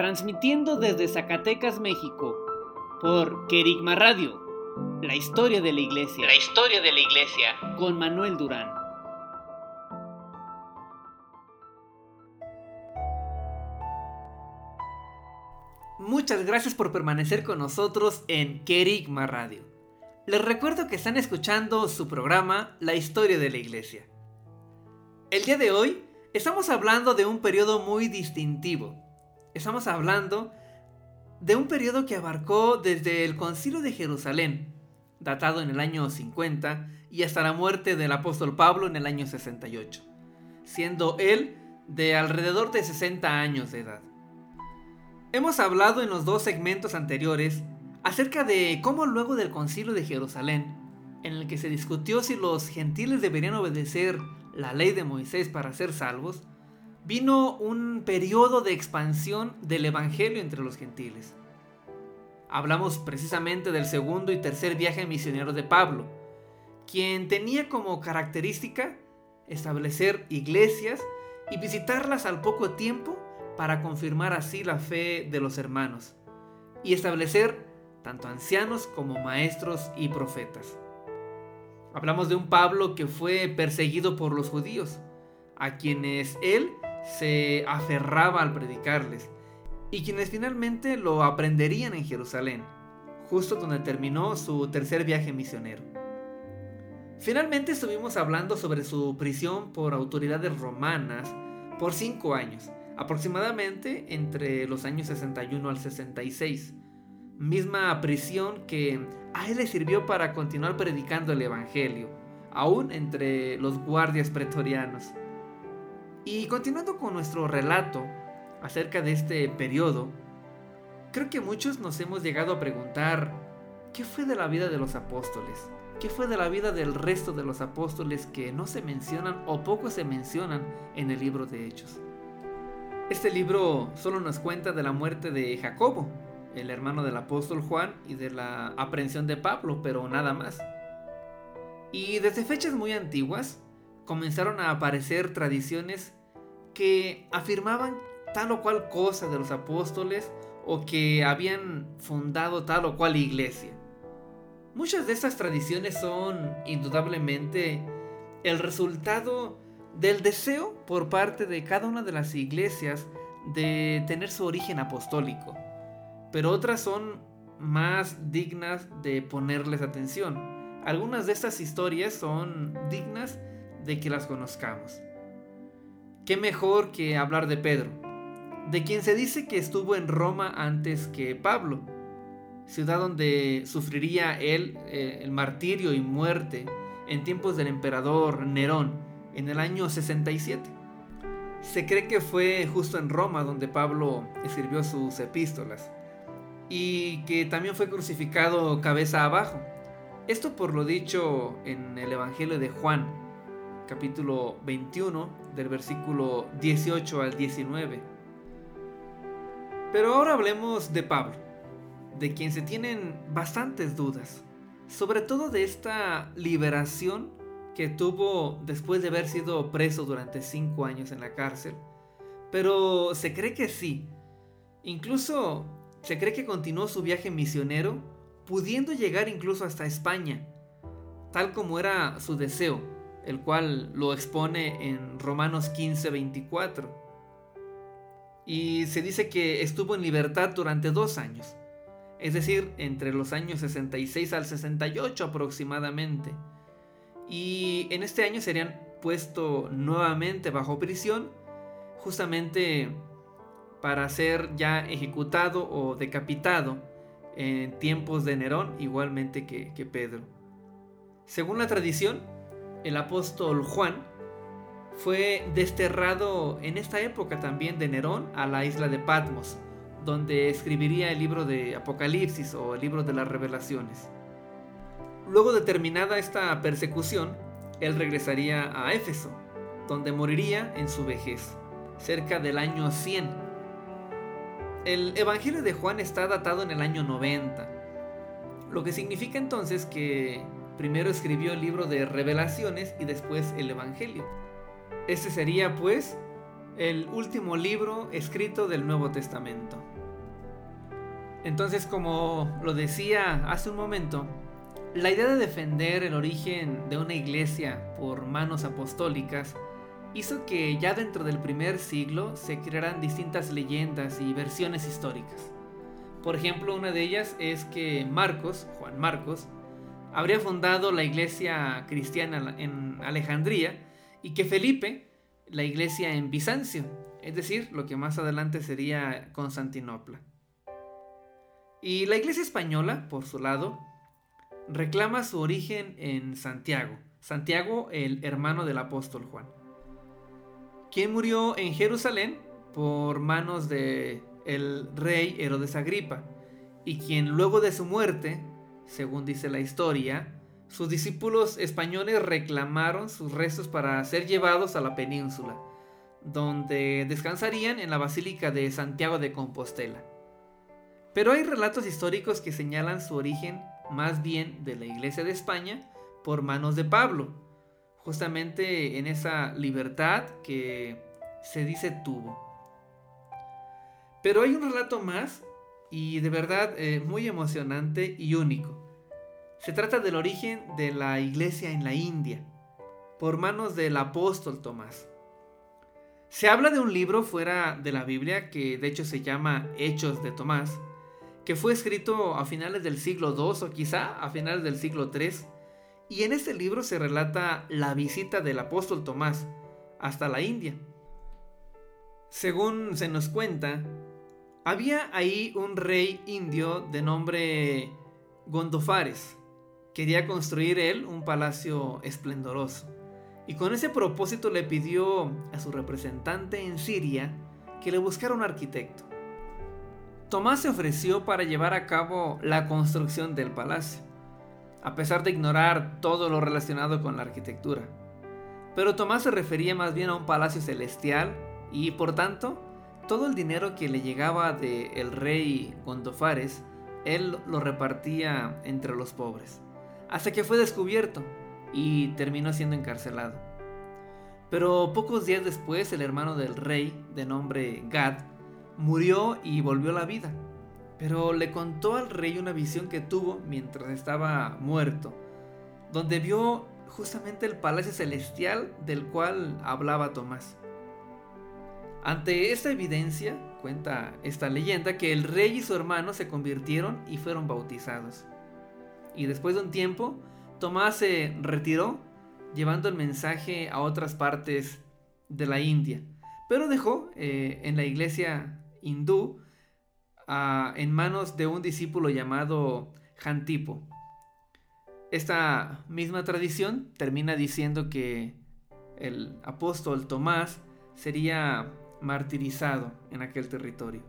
S1: Transmitiendo desde Zacatecas, México, por Kerigma Radio, la historia de la iglesia.
S2: La historia de la iglesia.
S1: Con Manuel Durán. Muchas gracias por permanecer con nosotros en Kerigma Radio. Les recuerdo que están escuchando su programa La historia de la iglesia. El día de hoy estamos hablando de un periodo muy distintivo Estamos hablando de un periodo que abarcó desde el concilio de Jerusalén, datado en el año 50, y hasta la muerte del apóstol Pablo en el año 68, siendo él de alrededor de 60 años de edad. Hemos hablado en los dos segmentos anteriores acerca de cómo luego del concilio de Jerusalén, en el que se discutió si los gentiles deberían obedecer la ley de Moisés para ser salvos, vino un periodo de expansión del Evangelio entre los gentiles. Hablamos precisamente del segundo y tercer viaje misionero de Pablo, quien tenía como característica establecer iglesias y visitarlas al poco tiempo para confirmar así la fe de los hermanos y establecer tanto ancianos como maestros y profetas. Hablamos de un Pablo que fue perseguido por los judíos, a quienes él se aferraba al predicarles, y quienes finalmente lo aprenderían en Jerusalén, justo donde terminó su tercer viaje misionero. Finalmente estuvimos hablando sobre su prisión por autoridades romanas por cinco años, aproximadamente entre los años 61 al 66, misma prisión que a él le sirvió para continuar predicando el Evangelio, aún entre los guardias pretorianos. Y continuando con nuestro relato acerca de este periodo, creo que muchos nos hemos llegado a preguntar, ¿qué fue de la vida de los apóstoles? ¿Qué fue de la vida del resto de los apóstoles que no se mencionan o poco se mencionan en el libro de Hechos? Este libro solo nos cuenta de la muerte de Jacobo, el hermano del apóstol Juan, y de la aprehensión de Pablo, pero nada más. Y desde fechas muy antiguas comenzaron a aparecer tradiciones que afirmaban tal o cual cosa de los apóstoles o que habían fundado tal o cual iglesia. Muchas de estas tradiciones son indudablemente el resultado del deseo por parte de cada una de las iglesias de tener su origen apostólico, pero otras son más dignas de ponerles atención. Algunas de estas historias son dignas de que las conozcamos. ¿Qué mejor que hablar de Pedro, de quien se dice que estuvo en Roma antes que Pablo? ciudad donde sufriría él eh, el martirio y muerte en tiempos del emperador Nerón en el año 67. Se cree que fue justo en Roma donde Pablo escribió sus epístolas y que también fue crucificado cabeza abajo. Esto por lo dicho en el Evangelio de Juan, capítulo 21, del versículo 18 al 19. Pero ahora hablemos de Pablo de quien se tienen bastantes dudas, sobre todo de esta liberación que tuvo después de haber sido preso durante cinco años en la cárcel. Pero se cree que sí. Incluso se cree que continuó su viaje misionero, pudiendo llegar incluso hasta España, tal como era su deseo, el cual lo expone en Romanos 15:24. Y se dice que estuvo en libertad durante dos años es decir, entre los años 66 al 68 aproximadamente. Y en este año serían puesto nuevamente bajo prisión, justamente para ser ya ejecutado o decapitado en tiempos de Nerón, igualmente que Pedro. Según la tradición, el apóstol Juan fue desterrado en esta época también de Nerón a la isla de Patmos donde escribiría el libro de Apocalipsis o el libro de las revelaciones. Luego de terminada esta persecución, él regresaría a Éfeso, donde moriría en su vejez, cerca del año 100. El Evangelio de Juan está datado en el año 90, lo que significa entonces que primero escribió el libro de revelaciones y después el Evangelio. Este sería pues el último libro escrito del Nuevo Testamento. Entonces, como lo decía hace un momento, la idea de defender el origen de una iglesia por manos apostólicas hizo que ya dentro del primer siglo se crearan distintas leyendas y versiones históricas. Por ejemplo, una de ellas es que Marcos, Juan Marcos, habría fundado la iglesia cristiana en Alejandría y que Felipe, la iglesia en Bizancio, es decir, lo que más adelante sería Constantinopla. Y la iglesia española, por su lado, reclama su origen en Santiago, Santiago el hermano del apóstol Juan, quien murió en Jerusalén por manos de el rey Herodes Agripa, y quien luego de su muerte, según dice la historia, sus discípulos españoles reclamaron sus restos para ser llevados a la península, donde descansarían en la Basílica de Santiago de Compostela. Pero hay relatos históricos que señalan su origen más bien de la Iglesia de España por manos de Pablo, justamente en esa libertad que se dice tuvo. Pero hay un relato más y de verdad eh, muy emocionante y único. Se trata del origen de la iglesia en la India, por manos del apóstol Tomás. Se habla de un libro fuera de la Biblia que de hecho se llama Hechos de Tomás, que fue escrito a finales del siglo II o quizá a finales del siglo III, y en este libro se relata la visita del apóstol Tomás hasta la India. Según se nos cuenta, había ahí un rey indio de nombre Gondofares. Quería construir él un palacio esplendoroso. Y con ese propósito le pidió a su representante en Siria que le buscara un arquitecto. Tomás se ofreció para llevar a cabo la construcción del palacio, a pesar de ignorar todo lo relacionado con la arquitectura. Pero Tomás se refería más bien a un palacio celestial y por tanto todo el dinero que le llegaba del el rey Gondofares, él lo repartía entre los pobres, hasta que fue descubierto y terminó siendo encarcelado. Pero pocos días después el hermano del rey, de nombre Gad, murió y volvió a la vida. Pero le contó al rey una visión que tuvo mientras estaba muerto, donde vio justamente el palacio celestial del cual hablaba Tomás. Ante esta evidencia, cuenta esta leyenda, que el rey y su hermano se convirtieron y fueron bautizados. Y después de un tiempo, Tomás se retiró llevando el mensaje a otras partes de la India, pero dejó eh, en la iglesia hindú en manos de un discípulo llamado Jantipo. Esta misma tradición termina diciendo que el apóstol Tomás sería martirizado en aquel territorio.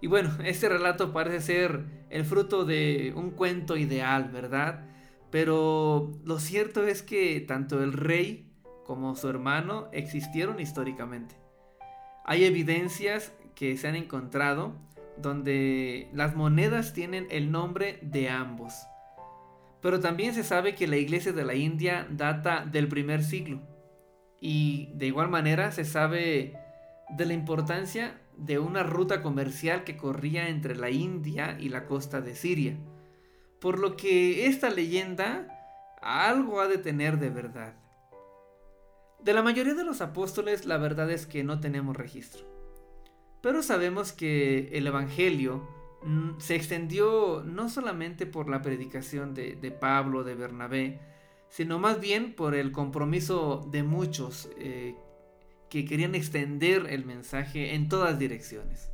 S1: Y bueno, este relato parece ser el fruto de un cuento ideal, ¿verdad? Pero lo cierto es que tanto el rey como su hermano existieron históricamente. Hay evidencias que se han encontrado donde las monedas tienen el nombre de ambos. Pero también se sabe que la iglesia de la India data del primer siglo. Y de igual manera se sabe de la importancia de una ruta comercial que corría entre la India y la costa de Siria. Por lo que esta leyenda algo ha de tener de verdad. De la mayoría de los apóstoles la verdad es que no tenemos registro. Pero sabemos que el Evangelio mm, se extendió no solamente por la predicación de, Pablo, de Bernabé, sino más bien por el compromiso de muchos eh, que querían extender el mensaje en todas direcciones.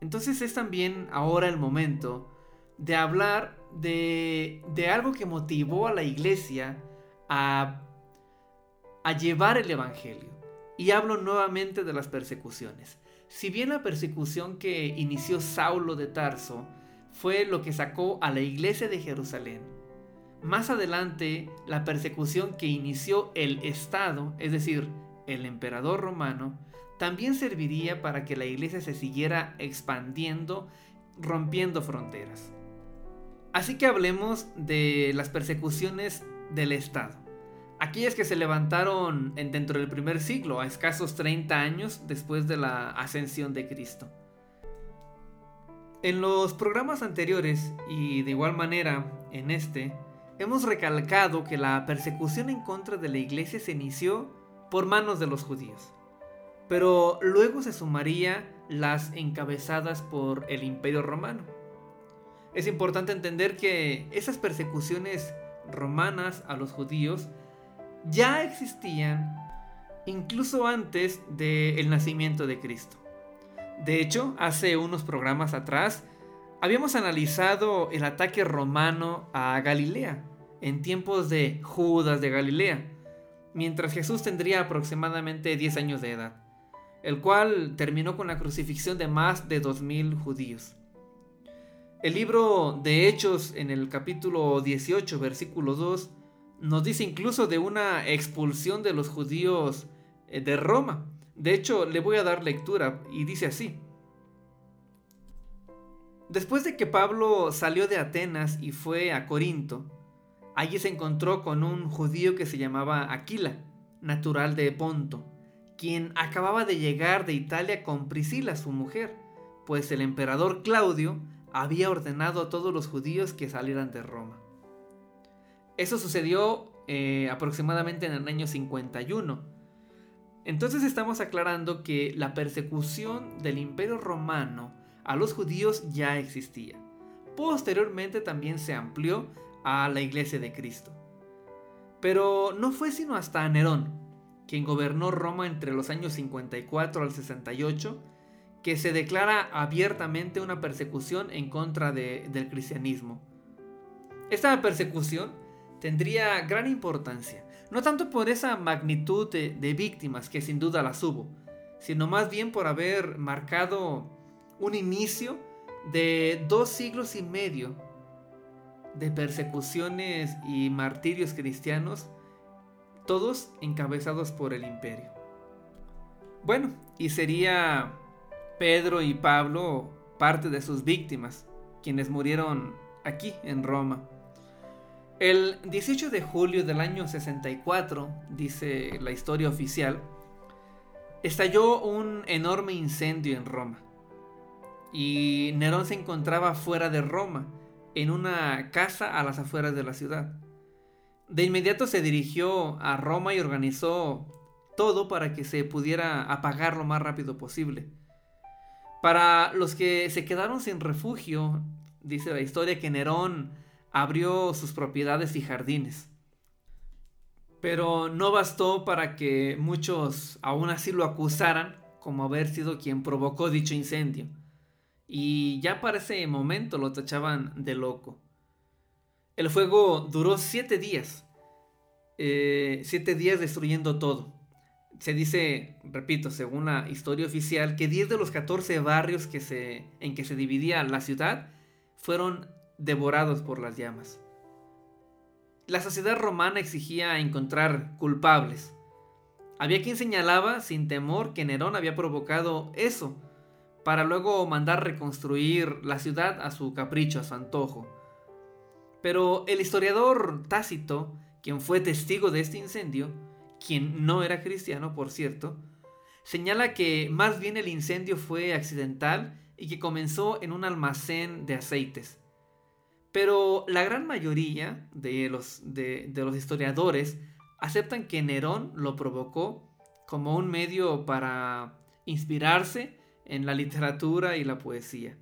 S1: Entonces es también ahora el momento de hablar de, algo que motivó a la iglesia a, a llevar el Evangelio. Y hablo nuevamente de las persecuciones. Si bien la persecución que inició Saulo de Tarso fue lo que sacó a la iglesia de Jerusalén, más adelante, la persecución que inició el Estado, es decir, el emperador romano, también serviría para que la iglesia se siguiera expandiendo, rompiendo fronteras. Así que hablemos de las persecuciones del Estado. Aquellas que se levantaron dentro del primer siglo, a escasos 30 años después de la ascensión de Cristo. En los programas anteriores, y de igual manera en este, hemos recalcado que la persecución en contra de la iglesia se inició por manos de los judíos, pero luego se sumaría las encabezadas por el imperio romano. Es importante entender que esas persecuciones romanas a los judíos ya existían incluso antes del nacimiento de Cristo. De hecho, hace unos programas atrás habíamos analizado el ataque romano a Galilea en tiempos de Judas de Galilea, mientras Jesús tendría aproximadamente 10 años de edad, el cual terminó con la crucifixión de más de 2.000 judíos. El libro de Hechos en el capítulo 18, versículo 2, nos dice incluso de una expulsión de los judíos eh, de Roma. De hecho, le voy a dar lectura y dice así. Después de que Pablo salió de Atenas y fue a Corinto, allí se encontró con un judío que se llamaba Aquila, natural de Ponto, quien acababa de llegar de Italia con Priscila, su mujer, pues el emperador Claudio había ordenado a todos los judíos que salieran de Roma. Eso sucedió eh, aproximadamente en el año 51. Entonces estamos aclarando que la persecución del imperio romano a los judíos ya existía. Posteriormente también se amplió a la iglesia de Cristo. Pero no fue sino hasta Nerón, quien gobernó Roma entre los años 54 al 68, que se declara abiertamente una persecución en contra del cristianismo. Esta persecución tendría gran importancia, no tanto por esa magnitud de, de víctimas que sin duda las hubo, sino más bien por haber marcado un inicio de dos siglos y medio de persecuciones y martirios cristianos, todos encabezados por el imperio. Bueno, y sería Pedro y Pablo parte de sus víctimas, quienes murieron aquí en Roma. El 18 de julio del año 64, dice la historia oficial, estalló un enorme incendio en Roma y Nerón se encontraba fuera de Roma, en una casa a las afueras de la ciudad. De inmediato se dirigió a Roma y organizó todo para que se pudiera apagar lo más rápido posible. Para los que se quedaron sin refugio, dice la historia que Nerón abrió sus propiedades y jardines. Pero no bastó para que muchos aún así lo acusaran como haber sido quien provocó dicho incendio y ya para ese momento lo tachaban de loco. El fuego duró siete días, eh, siete días destruyendo todo. Se dice, repito, según la historia oficial, que 10 de los 14 barrios que se, en que se dividía la ciudad fueron devorados por las llamas. La sociedad romana exigía encontrar culpables. Había quien señalaba sin temor que Nerón había provocado eso, para luego mandar reconstruir la ciudad a su capricho, a su antojo. Pero el historiador Tácito, quien fue testigo de este incendio, quien no era cristiano, por cierto, señala que más bien el incendio fue accidental y que comenzó en un almacén de aceites. Pero la gran mayoría de los, de los historiadores aceptan que Nerón lo provocó como un medio para inspirarse en la literatura y la poesía.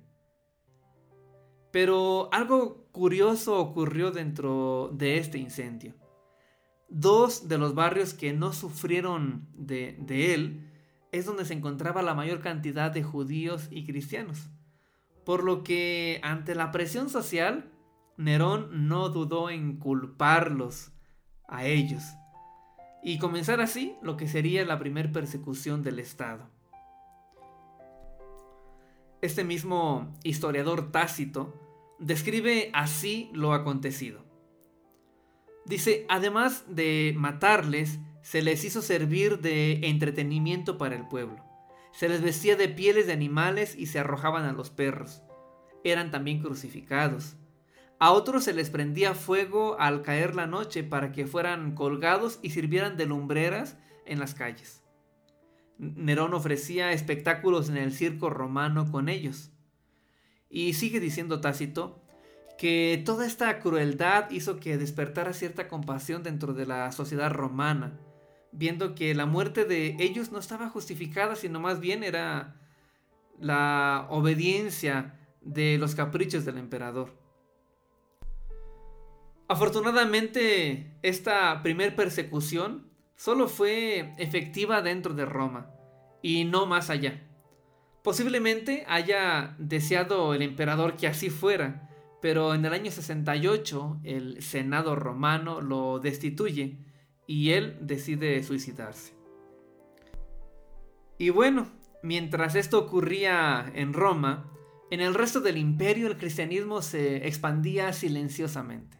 S1: Pero algo curioso ocurrió dentro de este incendio. Dos de los barrios que no sufrieron de, él es donde se encontraba la mayor cantidad de judíos y cristianos. Por lo que ante la presión social, Nerón no dudó en culparlos a ellos y comenzar así lo que sería la primera persecución del Estado. Este mismo historiador Tácito describe así lo acontecido. Dice, además de matarles, se les hizo servir de entretenimiento para el pueblo. Se les vestía de pieles de animales y se arrojaban a los perros. Eran también crucificados. A otros se les prendía fuego al caer la noche para que fueran colgados y sirvieran de lumbreras en las calles. Nerón ofrecía espectáculos en el circo romano con ellos. Y sigue diciendo Tácito que toda esta crueldad hizo que despertara cierta compasión dentro de la sociedad romana, viendo que la muerte de ellos no estaba justificada, sino más bien era la obediencia de los caprichos del emperador. Afortunadamente, esta primer persecución solo fue efectiva dentro de Roma y no más allá. Posiblemente haya deseado el emperador que así fuera, pero en el año 68 el Senado romano lo destituye y él decide suicidarse. Y bueno, mientras esto ocurría en Roma, en el resto del imperio el cristianismo se expandía silenciosamente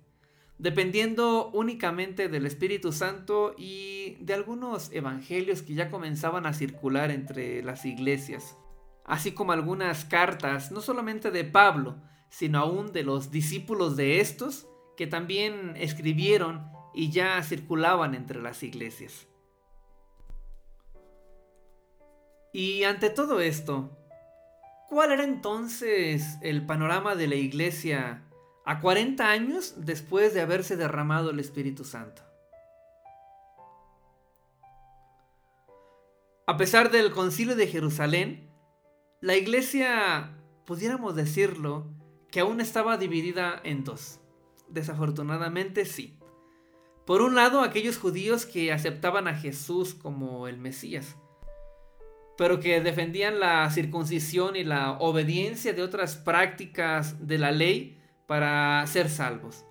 S1: dependiendo únicamente del Espíritu Santo y de algunos evangelios que ya comenzaban a circular entre las iglesias. así como algunas cartas, no solamente de Pablo, sino aún de los discípulos de estos, que también escribieron y ya circulaban entre las iglesias. Y ante todo esto, ¿cuál era entonces el panorama de la iglesia a 40 años después de haberse derramado el Espíritu Santo? A pesar del concilio de Jerusalén, la iglesia, pudiéramos decirlo, que aún estaba dividida en dos. Desafortunadamente sí. Por un lado, aquellos judíos que aceptaban a Jesús como el Mesías, pero que defendían la circuncisión y la obediencia de otras prácticas de la ley para ser salvos.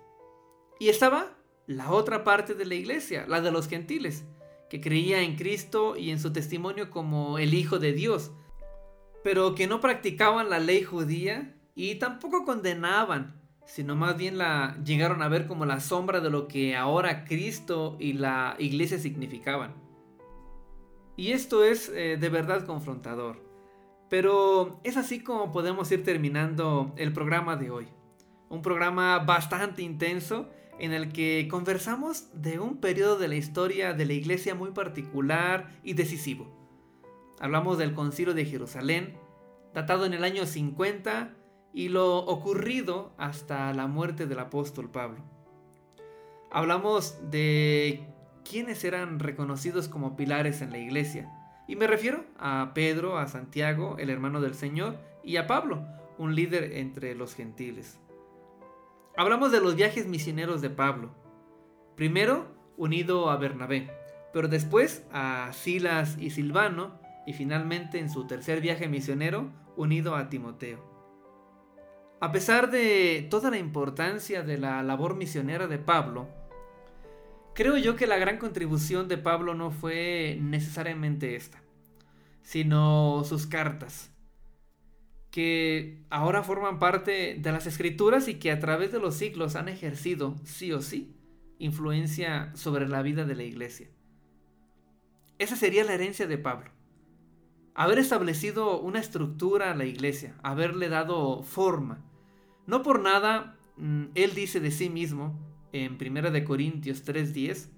S1: Y estaba la otra parte de la iglesia, la de los gentiles, que creía en Cristo y en su testimonio como el Hijo de Dios, pero que no practicaban la ley judía y tampoco condenaban, sino más bien la llegaron a ver como la sombra de lo que ahora Cristo y la iglesia significaban. Y esto es eh, de verdad confrontador. Pero es así como podemos ir terminando el programa de hoy. Un programa bastante intenso en el que conversamos de un periodo de la historia de la iglesia muy particular y decisivo. Hablamos del concilio de Jerusalén, datado en el año 50 y lo ocurrido hasta la muerte del apóstol Pablo. Hablamos de quienes eran reconocidos como pilares en la iglesia. Y me refiero a Pedro, a Santiago, el hermano del Señor, y a Pablo, un líder entre los gentiles. Hablamos de los viajes misioneros de Pablo. Primero unido a Bernabé, pero después a Silas y Silvano, y finalmente en su tercer viaje misionero unido a Timoteo. A pesar de toda la importancia de la labor misionera de Pablo, Creo yo que la gran contribución de Pablo no fue necesariamente esta, sino sus cartas, que ahora forman parte de las escrituras y que a través de los siglos han ejercido, sí o sí, influencia sobre la vida de la iglesia. Esa sería la herencia de Pablo. Haber establecido una estructura a la iglesia, haberle dado forma. No por nada, mm, él dice de sí mismo, en 1 de Corintios 3:10,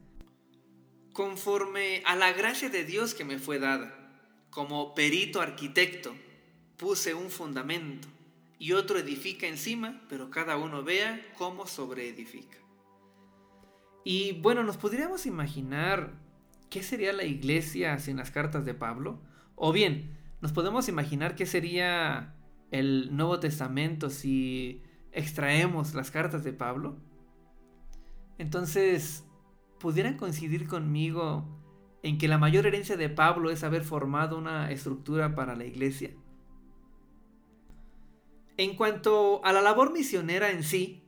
S1: conforme a la gracia de Dios que me fue dada, como perito arquitecto, puse un fundamento y otro edifica encima, pero cada uno vea cómo sobreedifica. Y bueno, nos podríamos imaginar qué sería la iglesia sin las cartas de Pablo, o bien, nos podemos imaginar qué sería el Nuevo Testamento si extraemos las cartas de Pablo. Entonces, ¿pudieran coincidir conmigo en que la mayor herencia de Pablo es haber formado una estructura para la iglesia? En cuanto a la labor misionera en sí,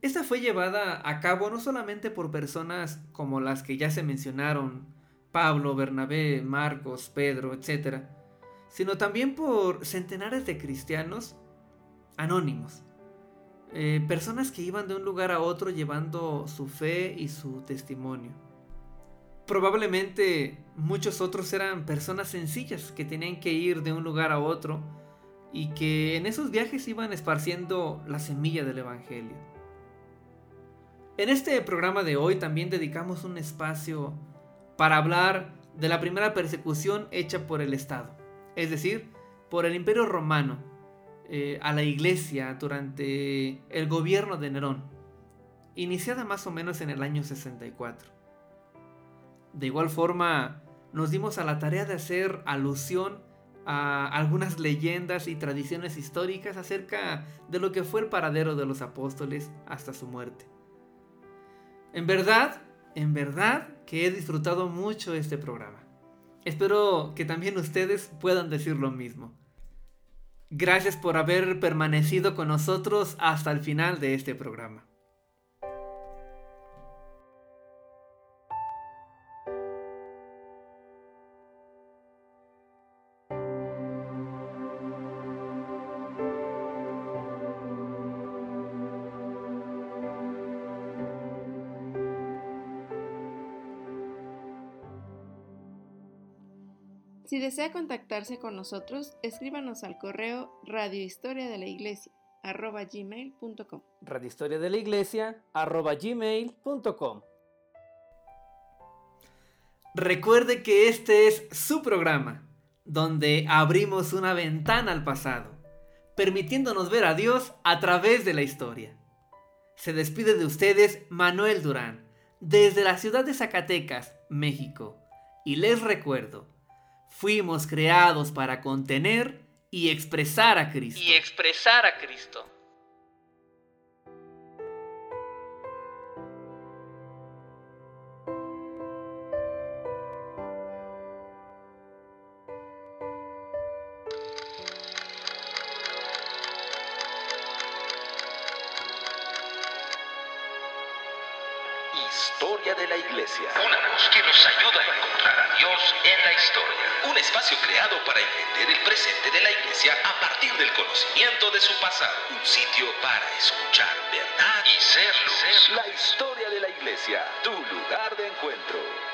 S1: esta fue llevada a cabo no solamente por personas como las que ya se mencionaron, Pablo, Bernabé, Marcos, Pedro, etc., sino también por centenares de cristianos anónimos, eh, personas que iban de un lugar a otro llevando su fe y su testimonio. Probablemente muchos otros eran personas sencillas que tenían que ir de un lugar a otro y que en esos viajes iban esparciendo la semilla del Evangelio. En este programa de hoy también dedicamos un espacio para hablar de la primera persecución hecha por el Estado, es decir, por el Imperio Romano eh, a la iglesia durante el gobierno de Nerón, iniciada más o menos en el año 64. De igual forma, nos dimos a la tarea de hacer alusión a algunas leyendas y tradiciones históricas acerca de lo que fue el paradero de los apóstoles hasta su muerte. En verdad, en verdad que he disfrutado mucho este programa. Espero que también ustedes puedan decir lo mismo. Gracias por haber permanecido con nosotros hasta el final de este programa.
S3: Desea contactarse con nosotros, escríbanos al correo radiohistoria de la iglesia arroba gmail.com.
S1: Radiohistoria de la iglesia arroba gmail.com. Recuerde que este es su programa, donde abrimos una ventana al pasado, permitiéndonos ver a Dios a través de la historia. Se despide de ustedes Manuel Durán, desde la ciudad de Zacatecas, México, y les recuerdo, fuimos creados para contener y expresar a Cristo.
S2: Y expresar a Cristo.
S6: Historia de la Iglesia. Una voz que nos ayuda a encontrar Un espacio creado para entender el presente de la Iglesia a partir del conocimiento de su pasado. Un sitio para escuchar verdad y ser luz. La historia de la Iglesia, tu lugar de encuentro.